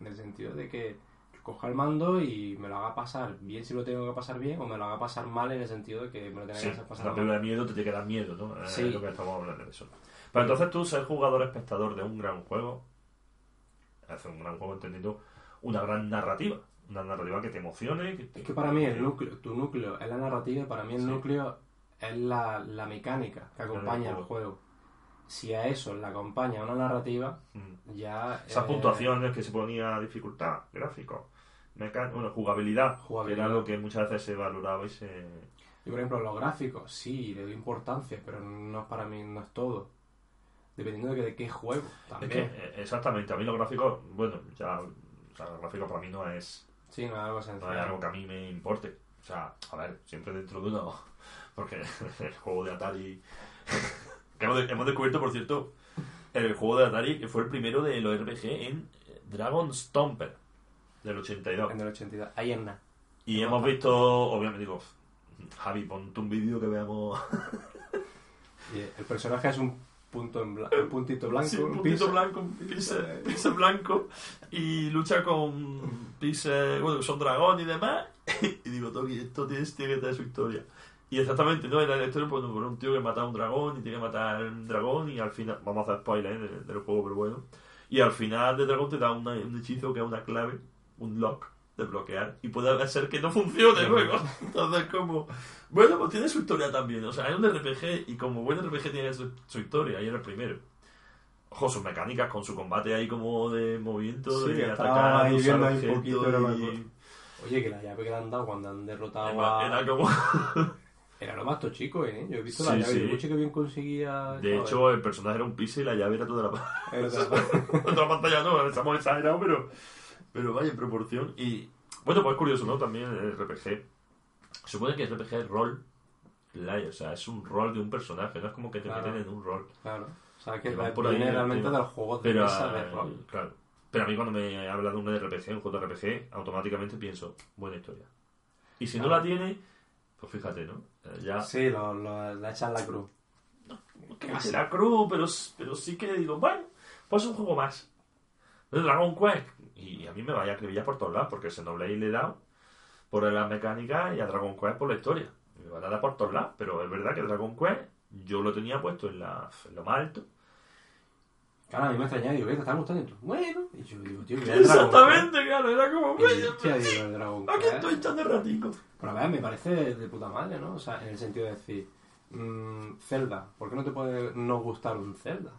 En el sentido de que coja el mando y me lo haga pasar bien si lo tengo que pasar bien o me lo haga pasar mal en el sentido de que me lo tenga Sí, que hacer pasar la película de miedo te tiene que dar miedo, ¿no? Eh, Sí. Es lo que estamos hablando de eso. Pero entonces tú ser jugador espectador de un gran juego, hacer un gran juego entendiendo una gran narrativa. Una narrativa que te emocione. Que te- Es que para mí el núcleo, tu núcleo es la narrativa y para mí el Sí. núcleo es la, la mecánica que acompaña al juego. si a eso le acompaña una narrativa, Mm. ya... Esas eh, puntuaciones que se ponía dificultad, gráfico, mecánico, bueno, jugabilidad, Jugabilidad. que era lo que muchas veces se valoraba y se... Yo, por ejemplo, los gráficos, sí, le doy importancia, pero no es para mí, no es todo. Dependiendo de, que- de qué juego, Es también. que, eh, exactamente, a mí los gráficos, bueno, ya, o sea, los gráficos para mí no es, Sí, no es algo no sencillo. es algo que a mí me importe. O sea, a ver, siempre dentro de uno, porque <laughs> el juego de Atari, que hemos, de- hemos descubierto, por cierto, el juego de Atari que fue el primero de los RPG en Dragon Stomper, del 82. En el 82. Ahí en nada. Y ¿Cómo hemos visto, obviamente, digo, Javi, ponte un vídeo que veamos. Y el personaje es un punto en bla- un puntito blanco, Sí, un un puntito blanco, un pixel, pixel blanco, y lucha con pixel, bueno, son dragón y demás. <laughs> Y digo, Toki, esto tiene, tiene que tener su historia. Y exactamente, ¿no? Era la historia pues, por un tío que mata a un dragón y tiene que matar a un dragón y al final, vamos a hacer spoiler ¿eh? del, del juego, pero bueno. Y al final del dragón te da una- un hechizo que es una clave, un lock de bloquear y puede ser que no funcione luego. Entonces, como, bueno, pues tiene su historia también. O sea, es un RPG y como buen RPG tiene su, su historia y era el primero. Ojo, sus mecánicas con su combate ahí como de movimiento, Sí, de estaba atacar, ahí usar viendo ahí un poquito, y-. Oye, que la llave que le han dado cuando han derrotado Era, a... era como... <laughs> Era lo más tochico, ¿eh? Yo he visto Sí, la llave sí. y mucho que bien conseguía... De hecho, el personaje era un pixel y la llave era toda la, Era <laughs> otra- otra pantalla. No, estamos exagerados, pero, pero vaya en proporción. Y bueno, pues es curioso, ¿no? También el RPG. Supone que el RPG es rol play, o sea, es un rol de un personaje, no es como que te Claro. meten en un rol. Claro. O sea, que viene realmente del juego de Pero, mesa de eh, rol. claro. Pero a mí cuando me habla de un RPG, un juego de RPG, automáticamente pienso, buena historia. Y si no la tiene, pues fíjate, ¿no? Ya Sí, lo, lo, la echan la cruz. que me hace la cruz, pero, pero sí que digo, bueno, pues es un juego más. Dragon Quest. Y a mí me vaya a por todos lados, porque Xenoblade le he dado por las mecánicas y a Dragon Quest por la historia. Me van a dar por todos lados, pero es verdad que Dragon Quest yo lo tenía puesto en, la, en lo más alto. Claro, a mí me extrañaba, digo, ¿qué te está gustando? Y tú, bueno. Y yo digo, tío, que era Dragon Exactamente, claro, era como. Y, hostia, digo, el aquí estoy echando ratico. Pero a ver, me parece de, puta madre, ¿no? O sea, en el sentido de decir, mm, Zelda, ¿por qué no te puede no gustar un Zelda?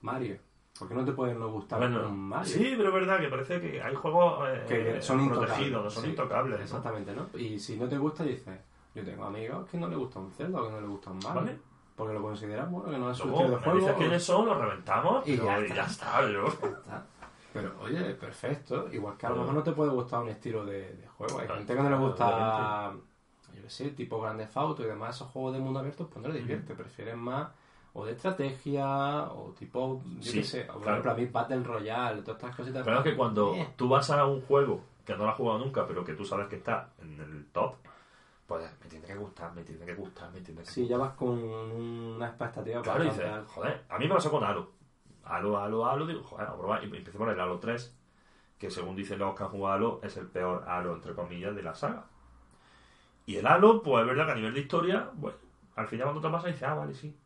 Mario, ¿por qué no te puede no gustar Bueno, un Mario? sí, pero es verdad que parece que hay juegos eh, que son protegidos, son sí, intocables. ¿no? Exactamente, ¿no? Y si no te gusta, dices, yo tengo amigos que no le gusta un Zelda o que no le gusta un Mario. Vale. Porque lo consideran bueno, que no es Luego, de juego. dices quiénes son, los reventamos Y pero ya está. ya está. yo- Ya está. Pero oye, perfecto. Igual que a lo mejor no te puede gustar un estilo de, de juego. Hay Claro, gente que no le gusta, yo qué sé, tipo Grande Auto y demás, esos juegos de mundo abierto, pues no le divierte. Prefieren más o de estrategia o tipo, yo Sí, qué sé, o por claro. ejemplo a mí Battle Royale, todas estas cositas. Pero es que cuando Eh. tú vas a un juego que no lo has jugado nunca, pero que tú sabes que está en el top, que gustar, me tiene que gustar, me tiene que Sí, ya vas con una expectativa Claro, bastante dices, joder, a mí me pasó con Halo. Halo, Halo, Halo, digo, joder, a probar. Y empecé por el Halo 3, que según dicen los que han jugado Halo, es el peor Halo, entre comillas, de la saga. Y el Halo, pues es verdad que a nivel de historia, bueno, al final cuando te pasa dices, ah, vale, sí.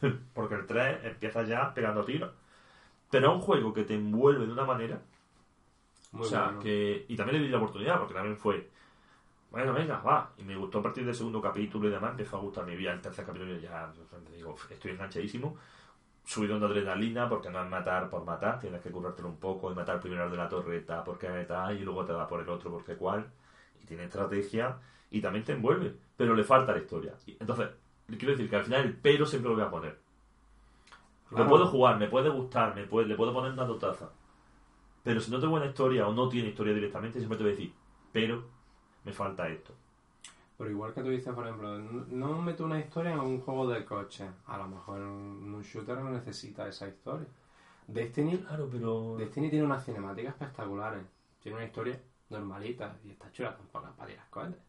<laughs> Porque el 3 empieza ya pegando tiros. Pero es un juego que te envuelve de una manera Muy o sea, bueno. que. Y también le di la oportunidad, porque también fue. Bueno, venga, va. Y me gustó a partir del segundo capítulo y demás. Empezó a gustar mi vida. El tercer capítulo y ya, digo, estoy enganchadísimo. Subido de adrenalina, porque no es matar por matar. Tienes que curártelo un poco y matar primero al de la torreta, porque tal, y luego te va por el otro, porque cuál. Y tiene estrategia y también te envuelve. Pero le falta la historia. Entonces, quiero decir que al final el pero siempre lo voy a poner. Lo puedo jugar, me puede gustar, me puede, le puedo poner una taza. Pero si no tengo buena historia o no tiene historia directamente, siempre te voy a decir, pero me falta esto. Pero igual que tú dices, por ejemplo, no no meto una historia en un juego de coche. A lo mejor en un shooter no necesita esa historia. Destiny, Claro, pero... Destiny tiene unas cinemáticas espectaculares. Tiene una historia normalita y está chula tampoco para tirar cohetes.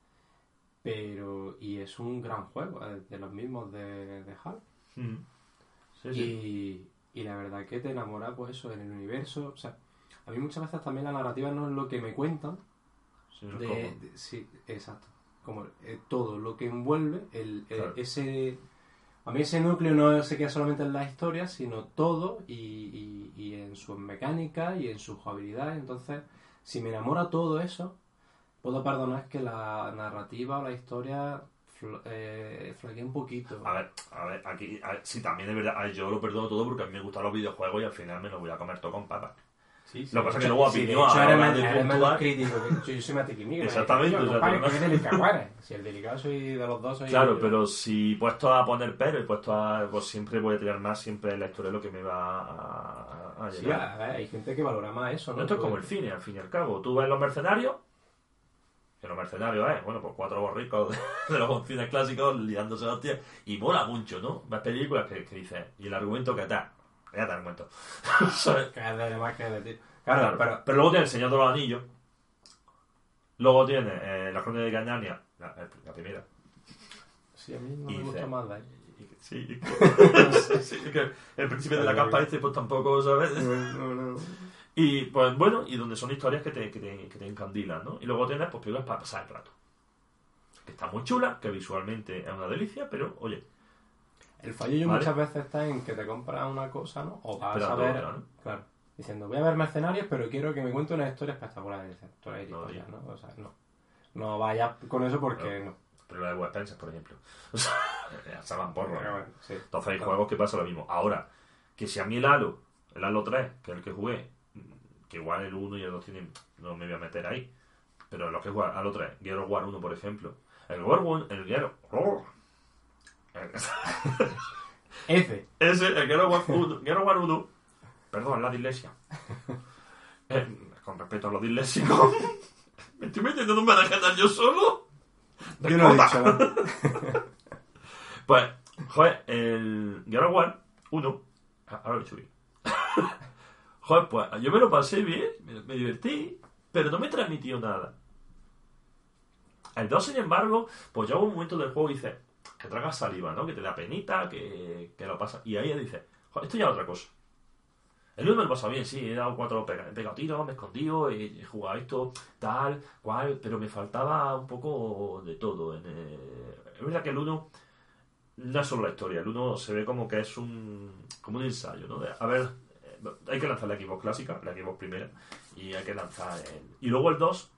Pero, y es un gran juego, eh, de los mismos de, de Halo. Mm. Sí, sí. Y, la verdad que te enamora, pues eso, en el universo. O sea, a mí muchas veces también la narrativa no es lo que me cuentan, de, de- sí, exacto. Como eh, todo lo que envuelve el, Claro. ese... A mí ese núcleo no se queda solamente en la historia, sino todo y, y, y en su mecánica y en su jugabilidad. Entonces, si me enamora todo eso, puedo perdonar que la narrativa o la historia eh, un poquito. A ver, a ver, aquí, a ver, sí, también es verdad, yo lo perdono todo porque a mí me gustan los videojuegos y al final me los voy a comer todo con papas. Sí, sí. Lo que pasa es que luego Sí, opinión hecho, a la de puntuar- crítico que yo, yo soy más. Exactamente, Yo, o sea, compadre, <laughs> delicado. Si el delicado soy de los dos, soy Claro, pero si puesto a poner pero y puesto a. Pues siempre voy a tirar más, siempre la historia es lo que me va a, a Sí, llenar. a ver, hay gente que valora más eso, ¿no? Esto es como Pues- el cine, al fin y al cabo. Tú ves los mercenarios, que los mercenarios, ¿eh? Bueno, pues cuatro borricos de, <laughs> los cines clásicos liándose a hostias. Y mola mucho, ¿no? Ves películas que, que dices, y el argumento que tal. Ya te ti. Claro, Claro, pero, pero luego tiene El Señor de los Anillos. Luego tiene eh, La Crónica de Canania, la, la primera. Sí, a mí no Y me gusta más que- Sí, <laughs> <laughs> que el príncipe de la capa este, pues tampoco, ¿sabes? No, no. <laughs> Y pues bueno, y donde son historias que te, que te, que te encandilan, ¿no? Y luego tienes pues películas para pasar el rato. Que está muy chula, que visualmente es una delicia, pero oye, El fallo yo Vale. muchas veces está en que te compras una cosa, ¿no? O vas a Esperando ver, otra, ¿no? claro, diciendo, voy a ver mercenarios, pero quiero que me cuente una historia espectacular. Y dices, tú eres No, tío. ¿no? O sea, no. No vayas con eso porque no. pero la de Wes Spencer, por ejemplo. <laughs> O sea, salvan porro. Pero ¿no? bueno, sí. Entonces hay Claro. juegos que pasa lo mismo. Ahora, que si a mí el Halo, el Halo 3, que es el que jugué, que igual el 1 y el 2 tienen, no me voy a meter ahí, pero los que juegan Halo 3, Gear of War 1, por ejemplo, el War 1, el Gear oh, F. ese, el of War 1, Gear of War 1, perdón, la dislexia. <laughs> Eh, con respeto a los disléxicos, me estoy metiendo en un berenjenal yo solo. Yo no he dicho nada. <laughs> Pues, joder, el of War 1, ah, ahora lo he hecho bien. <laughs> joder, pues yo me lo pasé bien, me, me divertí, pero no me transmitió nada. El 2, sin embargo, pues llega un momento del juego y dices, que tragas saliva, ¿no? Que te da penita, que, que lo pasa. Y ahí joder, esto ya es otra cosa. El 1 me lo pasado bien, sí, he dado cuatro pega- he pegado tiros, me he escondido, he, jugado esto, tal, cual, pero me faltaba un poco de todo. En, eh, es verdad que el 1 no es solo la historia, el 1 se ve como que es un como un ensayo, ¿no? De, a ver, eh, hay que lanzar la Xbox clásica, la Xbox primera, y hay que lanzar el... Y luego el 2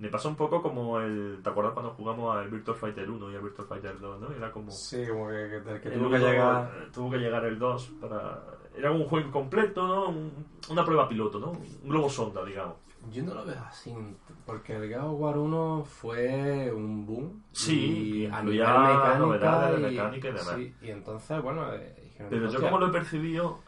me pasa un poco como el... ¿Te acuerdas cuando jugamos al Virtual Fighter 1 y al Virtual Fighter 2, no? Era como... Sí, como que, que, que tuvo que llegar. tuvo que llegar el 2 para... Era un juego incompleto, ¿no? Un- una prueba piloto, ¿no? Un globo sonda, digamos. Yo no lo veo así, porque el God of War 1 fue un boom. Sí, y a incluía nivel mecánica novedades de mecánica y demás. Sí, y entonces, bueno, eh, Pero yo "Hostia, como lo he percibido...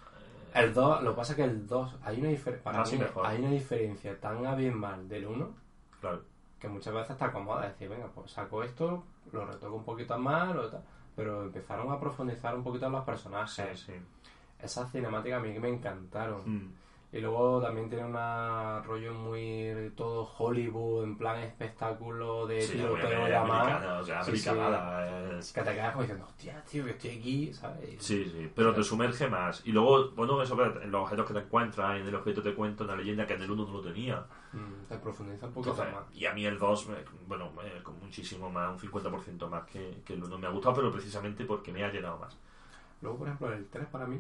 El 2, lo que pasa es que el 2, hay una, difer- para Ah, sí, mí, mejor. hay una diferencia tan abismal del 1 Claro. que muchas veces está cómoda decir, venga, pues saco esto, lo retoco un poquito más, lo tal. Pero empezaron a profundizar un poquito en los personajes. Sí, sí. Esas cinemáticas a mí me encantaron. Mm. Y luego también tiene un rollo muy todo Hollywood, en plan espectáculo de Sí, tiroteo demás. americana, o sea, Sí, sí. es- Que te quedas como diciendo, hostia, tío, que estoy aquí, ¿sabes? Sí, sí, pero te sumerge más. Y luego, bueno, eso en los objetos que te encuentras, en el objeto te cuenta una leyenda que en el 1 no lo tenía. Mm, te profundiza un poquito Entonces, más. y a mí el 2, eh, bueno, con muchísimo más, un 50% más que, que el 1 me ha gustado, pero precisamente porque me ha llenado más. Luego, por ejemplo, el 3 para mí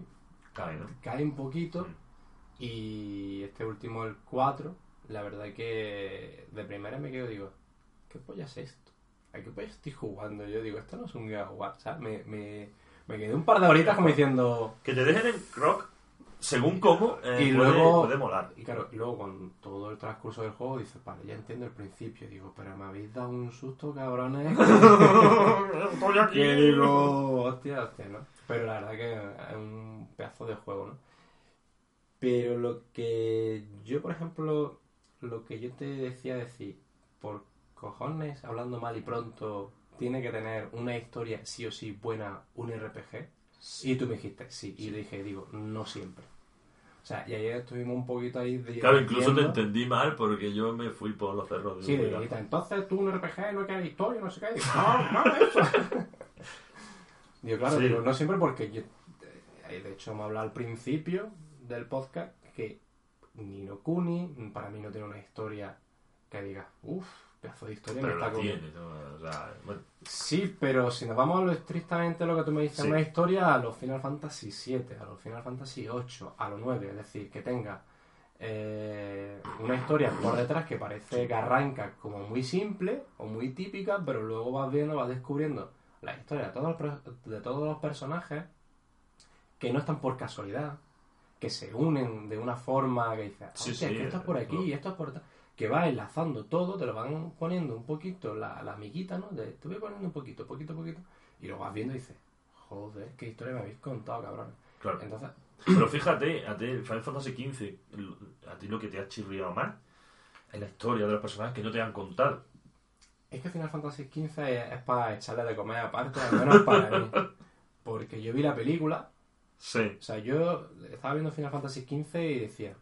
Cae, ¿no? cae un poquito Mm. Y este último, el 4, la verdad que de primera me quedo digo, ¿qué polla es esto? ¿A qué polla estoy jugando? Yo digo, esto no es un of War, ¿sabes? Me, me, me quedé un par de horitas como diciendo... Que te dejen en rock, según cómo, eh, Y luego- puede molar. Y claro, y luego con todo el transcurso del juego dices, vale, ya entiendo el principio. Digo, pero me habéis dado un susto, cabrones. <laughs> Estoy aquí. <laughs> que digo, hostia, hostia, ¿no? Pero la verdad que es un pedazo de juego, ¿no? Pero lo que yo, por ejemplo, lo que yo te decía decir, por cojones, hablando mal y pronto, tiene que tener una historia sí o sí buena, un RPG. Y tú me dijiste, sí. Y yo dije, digo, no siempre. O sea, y ayer estuvimos un poquito ahí de Claro, incluso te entendí mal porque yo me fui por los cerros de Sí, dijiste, entonces tú un RPG no quieres historia, no sé qué. <laughs> Digo, no, no, eso. <laughs> Digo, claro, Sí. digo, no siempre porque yo, eh, de hecho, me hablado al principio del podcast que Nino Kuni para mí no tiene una historia que diga, uff, pedazo de historia Pero me está tiene, ¿no? O sea, bueno, Sí, pero si nos vamos a lo estrictamente lo que tú me dices, Sí. una historia a los Final Fantasy 7, a los Final Fantasy 8, a los 9, es decir, que tenga eh, una historia por detrás que parece que arranca como muy simple o muy típica, pero luego vas viendo, vas descubriendo la historia de todos los, per- de todos los personajes que no están por casualidad, que se unen de una forma que dices, Sí, "Hostia, sí, es que esto es por aquí no. y esto es por tal", que va enlazando todo, te lo van poniendo un poquito la, la amiguita, ¿no? De, te voy poniendo un poquito, poquito, poquito, y lo vas viendo y dices, joder, qué historia me habéis contado, cabrón. Claro. Entonces, Pero fíjate, a ti, Final Fantasy XV, a ti lo que te ha chirriado más es la historia de los personajes que no te han contado. Es que Final Fantasy XV es, es para echarle de comer aparte, al menos para mí. <laughs> Porque yo vi la película, Sí. o sea, yo estaba viendo Final Fantasy XV y decía,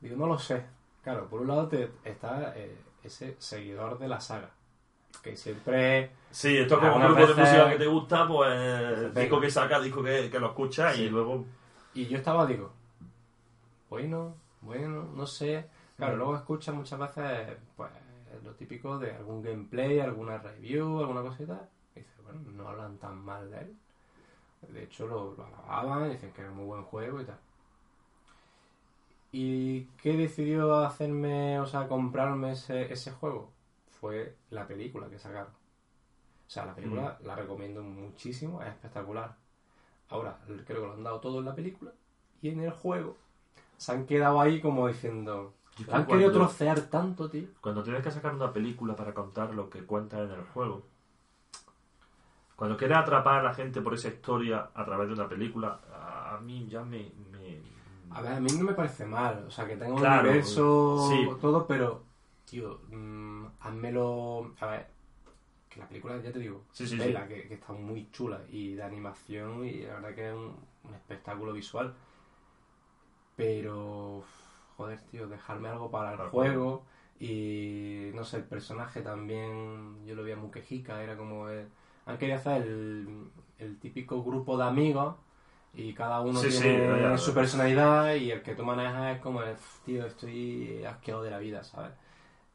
digo, no lo sé. Claro, por un lado te, está eh, ese seguidor de la saga, que siempre... Sí, esto es como un grupo de música que te gusta, pues disco que saca, disco que, que lo escucha Sí. y luego... Y yo estaba, digo, bueno, bueno, no sé. Claro, Mm. luego escuchas muchas veces, pues, lo típico de algún gameplay, alguna review, alguna cosita. Y dices, bueno, no hablan tan mal de él. De hecho, lo, lo alababan, dicen que era un muy buen juego y tal. ¿Y qué decidió hacerme, o sea, comprarme ese, ese juego? Fue la película que sacaron. O sea, la película la recomiendo muchísimo, es espectacular. Ahora, creo que lo han dado todo en la película y en el juego se han quedado ahí como diciendo... Y "Lo han cuando- querido trocear tanto, tío. Cuando tienes que sacar una película para contar lo que cuenta en el juego, cuando quieres atrapar a la gente por esa historia a través de una película, a a mí ya me... me- A ver, a mí no me parece mal. O sea, que tenga un Claro, universo, sí. todo, pero, tío, mm, házmelo... A ver, que la película, ya te digo, Sí, sí, vela, Que, que está muy chula y de animación y la verdad que es un, un espectáculo visual. Pero, joder, tío, dejarme algo para el juego y, no sé, el personaje también, yo lo veía muy quejica, era como... El, han querido hacer el, el típico grupo de amigos y cada uno Sí, tiene su personalidad y el que tú manejas es como, el, tío, estoy asqueado de la vida, ¿sabes?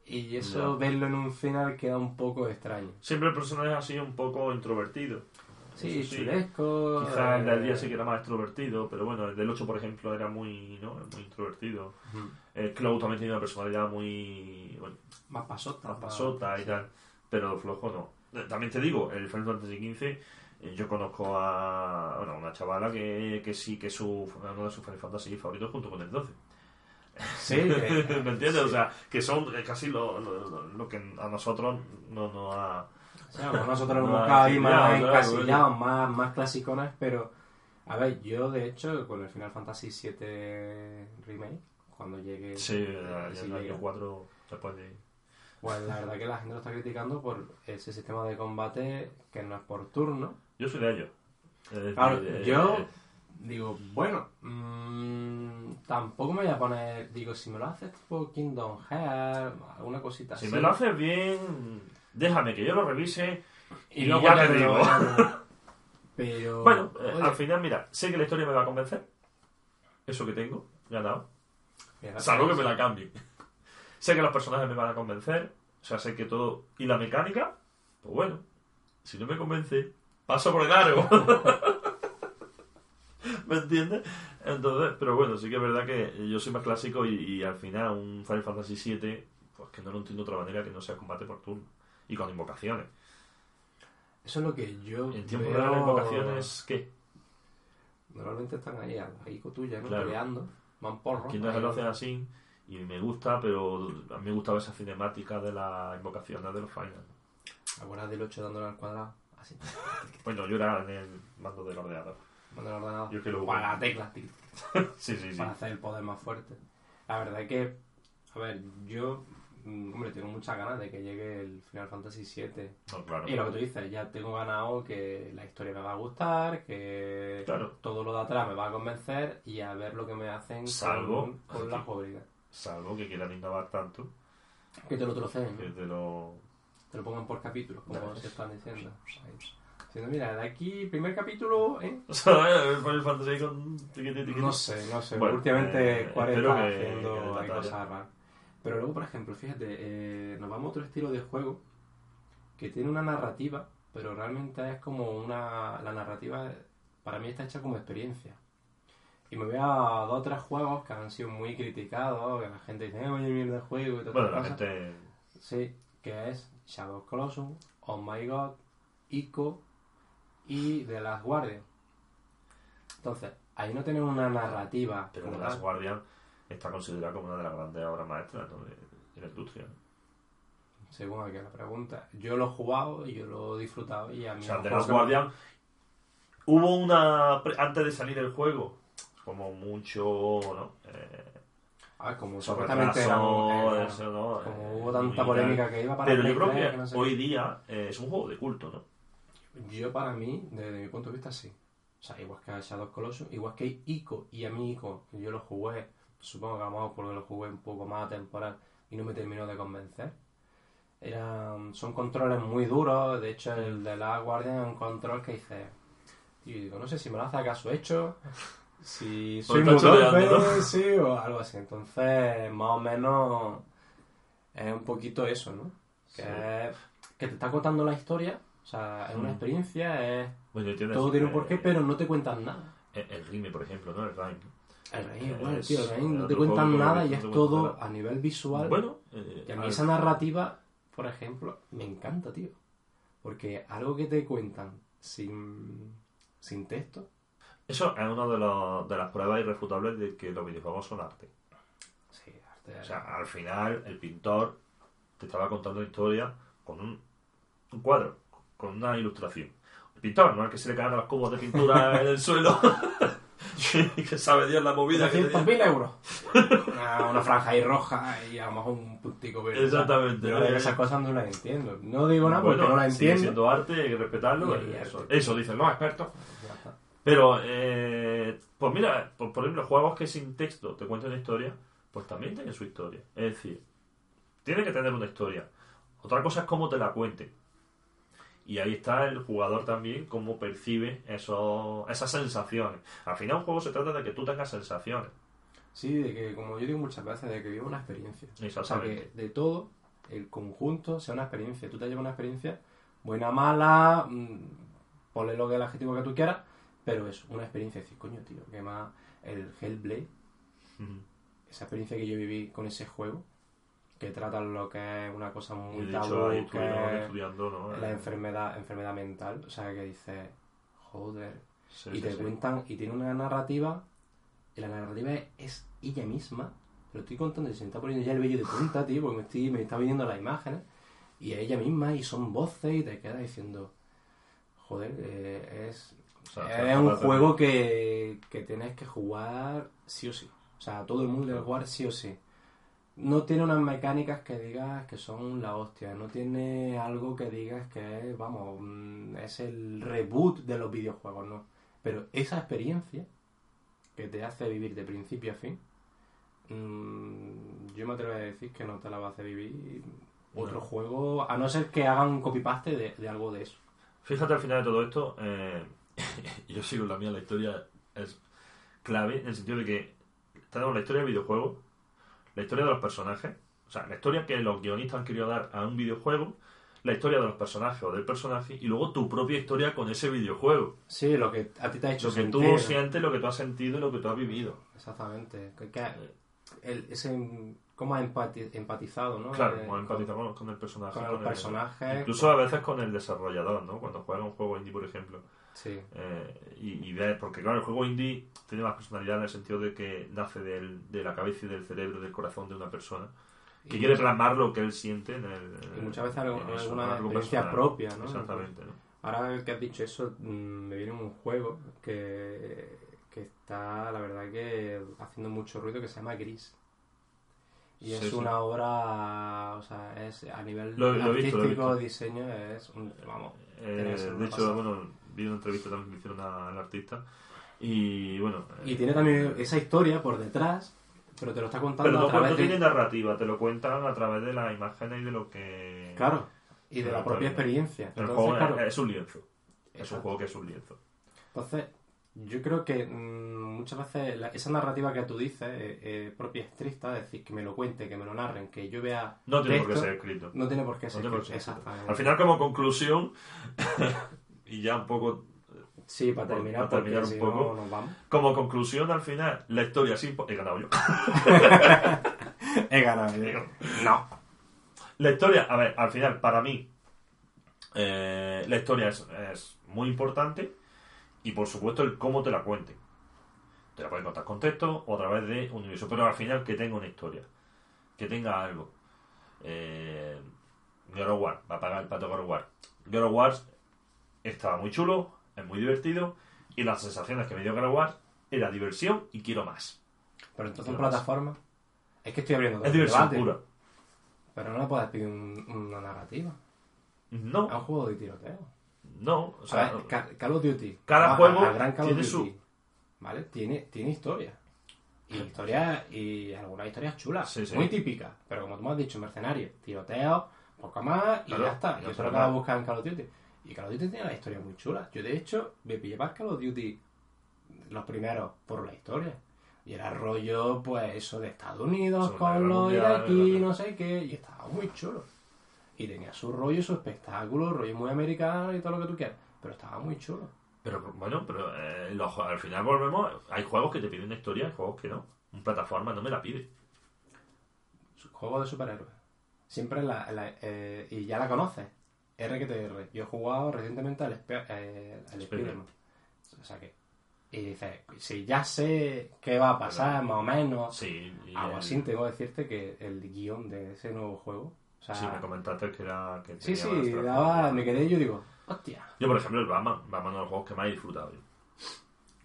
Y eso, verlo en un final queda un poco extraño. Siempre el personaje ha sido un poco introvertido. Sí, chulesco. Quizás el del día eh, sí que era más extrovertido, pero bueno, el del 8, por ejemplo, era muy, ¿no? muy introvertido. ujú. El Cloud también tiene una personalidad muy bueno, Más pasota. más pasota y tal, pero flojo no. También te digo, el Final Fantasy XV, eh, yo conozco a bueno, una chavala que, que sí que es su, uno de sus Final Fantasy favoritos junto con el 12. Sí, <laughs> que- ¿Me entiendes? sí. O sea, que son eh, casi lo, lo, que a nosotros no nos <laughs> ha... O sea, nosotros No, hemos más encasillados, más, más clasicones, pero... A ver, yo de hecho, con el Final Fantasy VII Remake, cuando llegue... Sí, ya si en el año llega, 4 después de... Pues la verdad que la gente lo está criticando por ese sistema de combate que no es por turno. Yo soy de ellos. Eh, Claro, eh, yo eh, digo, bueno, mm, tampoco me voy a poner, digo, si me lo haces tipo Kingdom Hearts, alguna cosita Si así. me lo haces bien, déjame que yo lo revise y, y luego ya te digo. <laughs> Pero. Bueno, eh, oye, al final, mira, sé que la historia me va a convencer. Eso que tengo, ganado. Salvo que me la cambien. Sé que los personajes me van a convencer. O sea, sé que todo. Y la mecánica, pues bueno, si no me convence, paso por el aro. <laughs> ¿Me entiendes? Entonces, pero bueno, sí que es verdad que yo soy más clásico y, y al final un Final Fantasy VII, pues que no lo entiendo de otra manera que no sea combate por turno. Y con invocaciones. Eso es lo que yo. En tiempo veo- real las invocaciones, ¿qué? Normalmente están ahí, ahí con tuya, ¿no? Claro. Peleando. Van porro. Kingdom Hearts lo hacen así y me gusta, pero a mí me gustaba esa cinemática de las invocaciones de los finals. ¿Te acuerdas del 8 dándole al cuadrado? Así. Bueno, yo era en el mando del ordenador. Mando el ordenador. Yo que lo- O a la tecla, tic, <laughs> Sí, sí, sí. para hacer el poder más fuerte. La verdad es que, a ver, yo, mm, hombre, tengo muchas ganas de que llegue el Final Fantasy VII. No, claro. Y lo que tú dices, ya tengo ganado que la historia me va a gustar, que Claro. todo lo de atrás me va a convencer y a ver lo que me hacen Salvo- con, con la jugabilidad. Salvo que quieran innovar tanto Que te lo troceen, que te lo... te lo pongan por capítulos, como se están diciendo. Diciendo, mira, de aquí, primer capítulo, ¿eh? <laughs> ¿Sabes? El Final Fantasy con tiquete, tiquete. No sé, no sé. Bueno, Últimamente eh, está que haciendo hay cosas raras. Pero luego, por ejemplo, fíjate, eh, nos vamos a otro estilo de juego que tiene una narrativa, pero realmente es como una... La narrativa, para mí está hecha como experiencia. Y me voy a dos o tres juegos que han sido muy criticados, que la gente dice, eh, vaya mierda de juego y todo Bueno, la gente... Sí, que es Shadow Colossus, Oh My God, Ico y The Last Guardian. Entonces, ahí no tenemos una narrativa. Pero The Last. Guardian está considerada como una de las grandes obras maestras ¿no? de, de la industria. Según aquí la pregunta. Yo lo he jugado y yo lo he disfrutado y a mí O sea, The Last Guardian hubo una... Antes de salir el juego, como mucho, ¿no? Eh, A ver, como supuestamente era, retraso, era- eso, ¿no? como Eh, hubo tanta y polémica que iba para Pero yo creo 3, que no sé hoy qué. día eh, es un juego de culto, ¿no? Yo para mí, desde mi punto de vista, sí. O sea, igual que Shadow Colossus, igual que Ico y a mí Ico, que yo lo jugué, supongo que a lo mejor porque lo jugué un poco más temporal y no me terminó de convencer. Eran, son controles muy duros, de hecho el de la Guardian es un control que dice, tío, digo, no sé si me lo hace acaso hecho, si soy está muy sí, o algo así. Entonces, más o menos es un poquito eso, ¿no? Que, Sí. es- que te está contando la historia, o sea, es una Mm. experiencia, es Bueno, entiendes, todo tiene un eh, porqué, pero no te cuentan nada. El, el Rime, por ejemplo, ¿no? El Rime. El Es igual, tío, el Reign no te cuentan juego nada y es todo nada. a nivel visual. Bueno, eh, y a mí al- esa narrativa, por ejemplo, me encanta, tío. Porque algo que te cuentan sin, sin texto, Eso es una de, los- de las pruebas irrefutables de que los videojuegos son arte. sí, arte. O sea, al final el pintor te estaba contando una historia con un, un cuadro, con una ilustración. El pintor, no el que se le caen los cubos de pintura <laughs> en el suelo <laughs> que sabe Dios la movida que tenía. 300.000 euros. Una, una franja ahí roja y a lo mejor un puntico verde. Exactamente. Yo esas cosas no las entiendo. No digo nada porque no las sigue entiendo. siendo arte, hay que respetarlo. Y- y eso, arte. eso dicen los expertos. Pero, eh, pues mira, por, por ejemplo, juegos que sin texto te cuentan una historia, pues también tienen su historia. Es decir, tiene que tener una historia. Otra cosa es cómo te la cuenten. Y ahí está el jugador también, cómo percibe esos, esas sensaciones. Al final un juego se trata de que tú tengas sensaciones. Sí, de que, como yo digo muchas veces, de que viva una experiencia. O sea, que de todo, el conjunto sea una experiencia. Tú te llevas una experiencia, buena, mala, mm, ponle lo que el adjetivo que tú quieras, pero es una experiencia. Decir, coño, tío, que más el Hellblade, esa experiencia que yo viví con ese juego, que trata lo que es una cosa muy tabú, hecho, que la Eh, enfermedad, enfermedad mental. O sea, que dice, joder, sí, y sí, te sí. cuentan y tiene una narrativa y la narrativa es, ella misma pero estoy contando y se me está poniendo ya el vello de punta tío porque me, estoy, me está viendo las imágenes y es ella misma y son voces y te quedas diciendo joder eh, es O sea, es un juego que, que tienes que jugar sí o sí o sea todo el mundo debe jugar sí o sí no tiene unas mecánicas que digas que son la hostia, no tiene algo que digas que es, vamos, mm, es el reboot de los videojuegos, no. Pero esa experiencia que te hace vivir de principio a fin, mm, yo me atrevo a decir que no te la va a hacer vivir otro No. juego, a no ser que hagan un copy-paste de, de algo de eso. Fíjate al final de todo esto, eh, <laughs> yo sigo la mía, la historia es clave en el sentido de que tenemos la historia del videojuego, la historia de los personajes, o sea, la historia que los guionistas han querido dar a un videojuego, la historia de los personajes o del personaje y luego tu propia historia con ese videojuego. Sí, lo que a ti te ha hecho Lo que tú sientes, lo que tú has sentido y lo que tú has vivido. Exactamente. Que, que el- ese, cómo has empati- empatizado, ¿no? Claro, Eh, como empatizamos con el personaje. con con el- personajes. Incluso a veces con el desarrollador, ¿no? Cuando juegas un juego indie, por ejemplo. Sí. Eh, y, y ves, porque claro, el juego indie tiene más personalidad en el sentido de que nace del- de la cabeza y del cerebro, del corazón de una persona, que Y- quiere plasmar lo que él siente en el. Y muchas veces algo- en eso, alguna experiencia personal. propia, ¿no? Exactamente, ¿no? Ahora que has dicho eso, mm, me viene un juego que, que está, la verdad, que haciendo mucho ruido que se llama Gris. Y Sí, es sí. una obra, o sea, es a nivel Lo- lo he visto, artístico, lo visto. diseño, es un, vamos, Eh, de hecho, pasada. bueno, vi una entrevista también que hicieron a- al artista. Y bueno. Y eh, tiene también esa historia por detrás, pero te lo está contando Pero a no, través no de... tiene narrativa, te lo cuentan a través de las imágenes y de lo que. Claro, y de Claro, la propia experiencia. El Entonces, juego es- claro, es un lienzo. Es un Exacto. juego que es un lienzo. Entonces, yo creo que mm, muchas veces la- esa narrativa que tú dices, eh, eh, propia estricta, es decir, que me lo cuente, que me lo narren, que yo vea. No tiene por qué texto, ser escrito. No tiene por qué No ser. tiene por qué ser escrito. Exactamente. Al final, como conclusión, y ya un poco Sí, para terminar, para terminar un poco. no nos vamos. Como conclusión, al final, la historia sí. He ganado yo. <laughs> He ganado. yo. No. La historia, a ver, al final, para mí, eh, la historia es, es muy importante y por supuesto el cómo te la cuenten. Te la pueden contar con texto o a través de un universo, pero al final que tenga una historia, que tenga algo. Eh, God of War, va a pagar el pato God of War. God of War estaba muy chulo, es muy divertido y las sensaciones que me dio War era diversión y quiero más. Pero entonces en más. plataforma. Es que estoy abriendo Es diversión debate, pura. Pero no le puedes pedir un- una narrativa. No, Es un juego de tiroteo. no, o sea, sea, Ca- Call of Duty. cada juego a gran Call of tiene Duty, su- ¿Vale? Tiene, tiene historia. Y historia, y algunas historias chulas. Sí, sí. Muy típicas. Pero como tú me has dicho, mercenarios, tiroteo, poco más y Claro, ya está. y eso es lo que vas a buscar en Call of Duty. Y Call of Duty tiene la historia muy chula. Yo, de hecho, me pillé para Call of Duty los primeros por la historia. Y era rollo, pues, eso de Estados Unidos Segunda con los iraquíes, no sé qué. Y estaba muy chulo. Y tenía su rollo, su espectáculo, rollo muy americano y todo lo que tú quieras. Pero estaba muy chulo. Pero bueno, pero eh, los al final volvemos. Hay juegos que te piden una historia, hay juegos que no. Un plataforma no me la pide. Juego de superhéroes. Siempre la, la- eh, y ya la conoces. RQTR. Yo he jugado recientemente al, Spe- eh, al Spider-Man. O sea que. Y dices, si ya sé qué va a pasar, más o menos. Sí, Algo así, tengo que decirte que el guion de ese nuevo juego. O sea, sí, me comentaste que era. Que sí, sí, daba, me quedé y yo digo, hostia. Yo, por ejemplo, el Batman. Batman es uno de los juegos que más he disfrutado yo.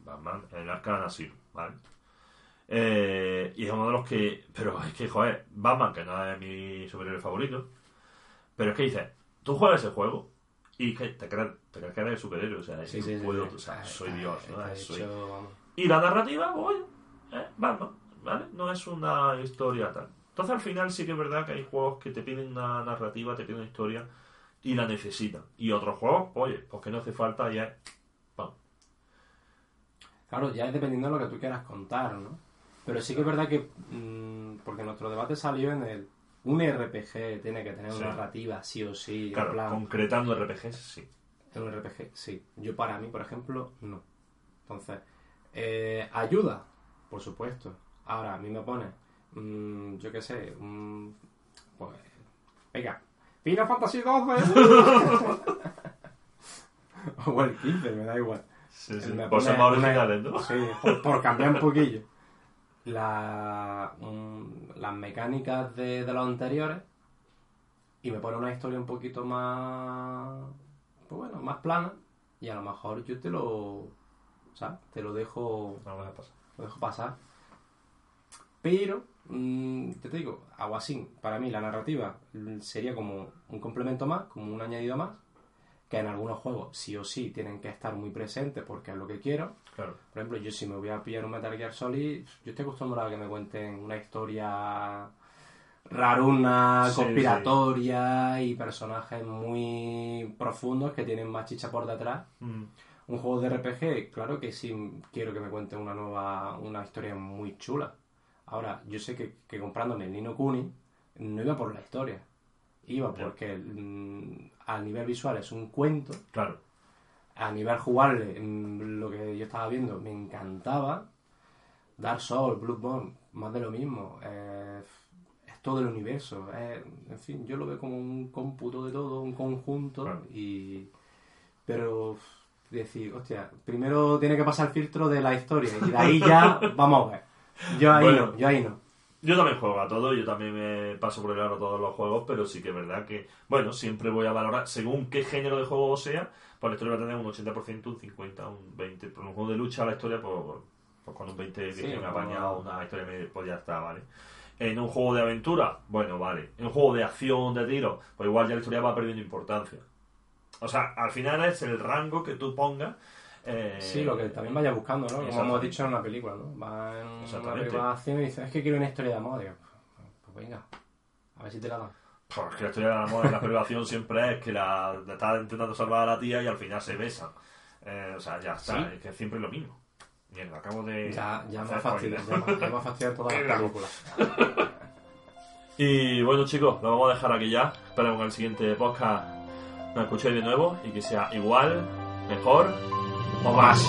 Batman, el Arkham Asylum, ¿vale? Eh, y es uno de los que. Pero es que, joder, Batman, que no es mi superhéroe favorito. Pero es que dices, tú juegas ese juego y que te crees, te que eres el superhéroe. O sea, Sí, puedo, sí. o sea, soy Dios, ¿no? Soy-. Y la narrativa, oye, eh, Batman, ¿vale? No es una historia tal. Entonces al final sí que es verdad que hay juegos que te piden una narrativa, te piden una historia y la necesitan. Y otros juegos, oye, pues que no hace falta ya. Vamos. Claro, ya es dependiendo de lo que tú quieras contar, ¿no? Pero sí que es verdad que, mm, porque nuestro debate salió en el, un RPG tiene que tener Sí. una narrativa, sí o sí, Claro, plan, concretando RPGs, sí. en un RPG, sí. Yo para mí, por ejemplo, no. Entonces, eh, ayuda, por supuesto. Ahora, a mí me pone, mm, yo qué sé, mm, pues, venga, Final Fantasy 12. <laughs> o el 15, me da igual. Sí, sí. Me Por ser más originales, ¿no? Sí, por, por cambiar un <laughs> poquillo. La, las mecánicas de, de los anteriores y me pone una historia un poquito más, pues bueno, más plana y a lo mejor yo te lo, ¿sabes? Te lo dejo, No lo dejo pasar. Pero, mm, yo te digo, algo así, para mí la narrativa mm, sería como un complemento más, como un añadido más, que en algunos juegos sí o sí tienen que estar muy presentes porque es lo que quiero. Claro. Por ejemplo, yo si me voy a pillar un Metal Gear Solid, yo estoy acostumbrado a que me cuenten una historia raruna, Sí, conspiratoria y personajes muy profundos que tienen más chicha por detrás. Mm. Un juego de RPG, claro que sí quiero que me cuenten una nueva, una historia muy chula. Ahora, yo sé que, que comprándome el Nino Kuni no iba por la historia. Iba porque mm, a nivel visual es un cuento Claro. a nivel jugable, lo que yo estaba viendo me encantaba. Dark Souls, Bloodborne, más de lo mismo. eh, es todo el universo. eh, en fin, yo lo veo como un cómputo de todo, un conjunto. Claro. y Pero decir, hostia, primero tiene que pasar el filtro de la historia y de ahí ya <laughs> vamos a ver. Yo ahí Bueno. no, yo ahí no. Yo también juego a todo, yo también me paso por el aro todos los juegos, pero sí que es verdad que, bueno, siempre voy a valorar, según qué género de juego sea, pues la historia va a tener un 80%, un 50%, un 20%. Por un juego de lucha la historia, pues, pues con un 20% Sí, que me apañado una historia, pues ya está, ¿vale? En un juego de aventura, bueno, vale. En un juego de acción, de tiro, pues igual ya la historia va perdiendo importancia. O sea, al final es el rango que tú pongas. Eh, Sí, lo que también vaya buscando, ¿no? Como hemos dicho en una película, ¿no? Va en una película de acción y dice, es que quiero una historia de amor. Digo, pues venga, a ver si te la dan. Pues que la historia del amor en la privación siempre es que la, la está intentando salvar a la tía y al final se besan. Eh, o sea, ya está, Sí. es que siempre es lo mismo. Mierda, acabo de. Ya, ya me ha fastidiado, ya, me- ya me ha fastidiado todas las películas. Y bueno, chicos, lo vamos a dejar aquí ya. Espero que en el siguiente podcast nos escuchéis de nuevo y que sea igual, mejor o más.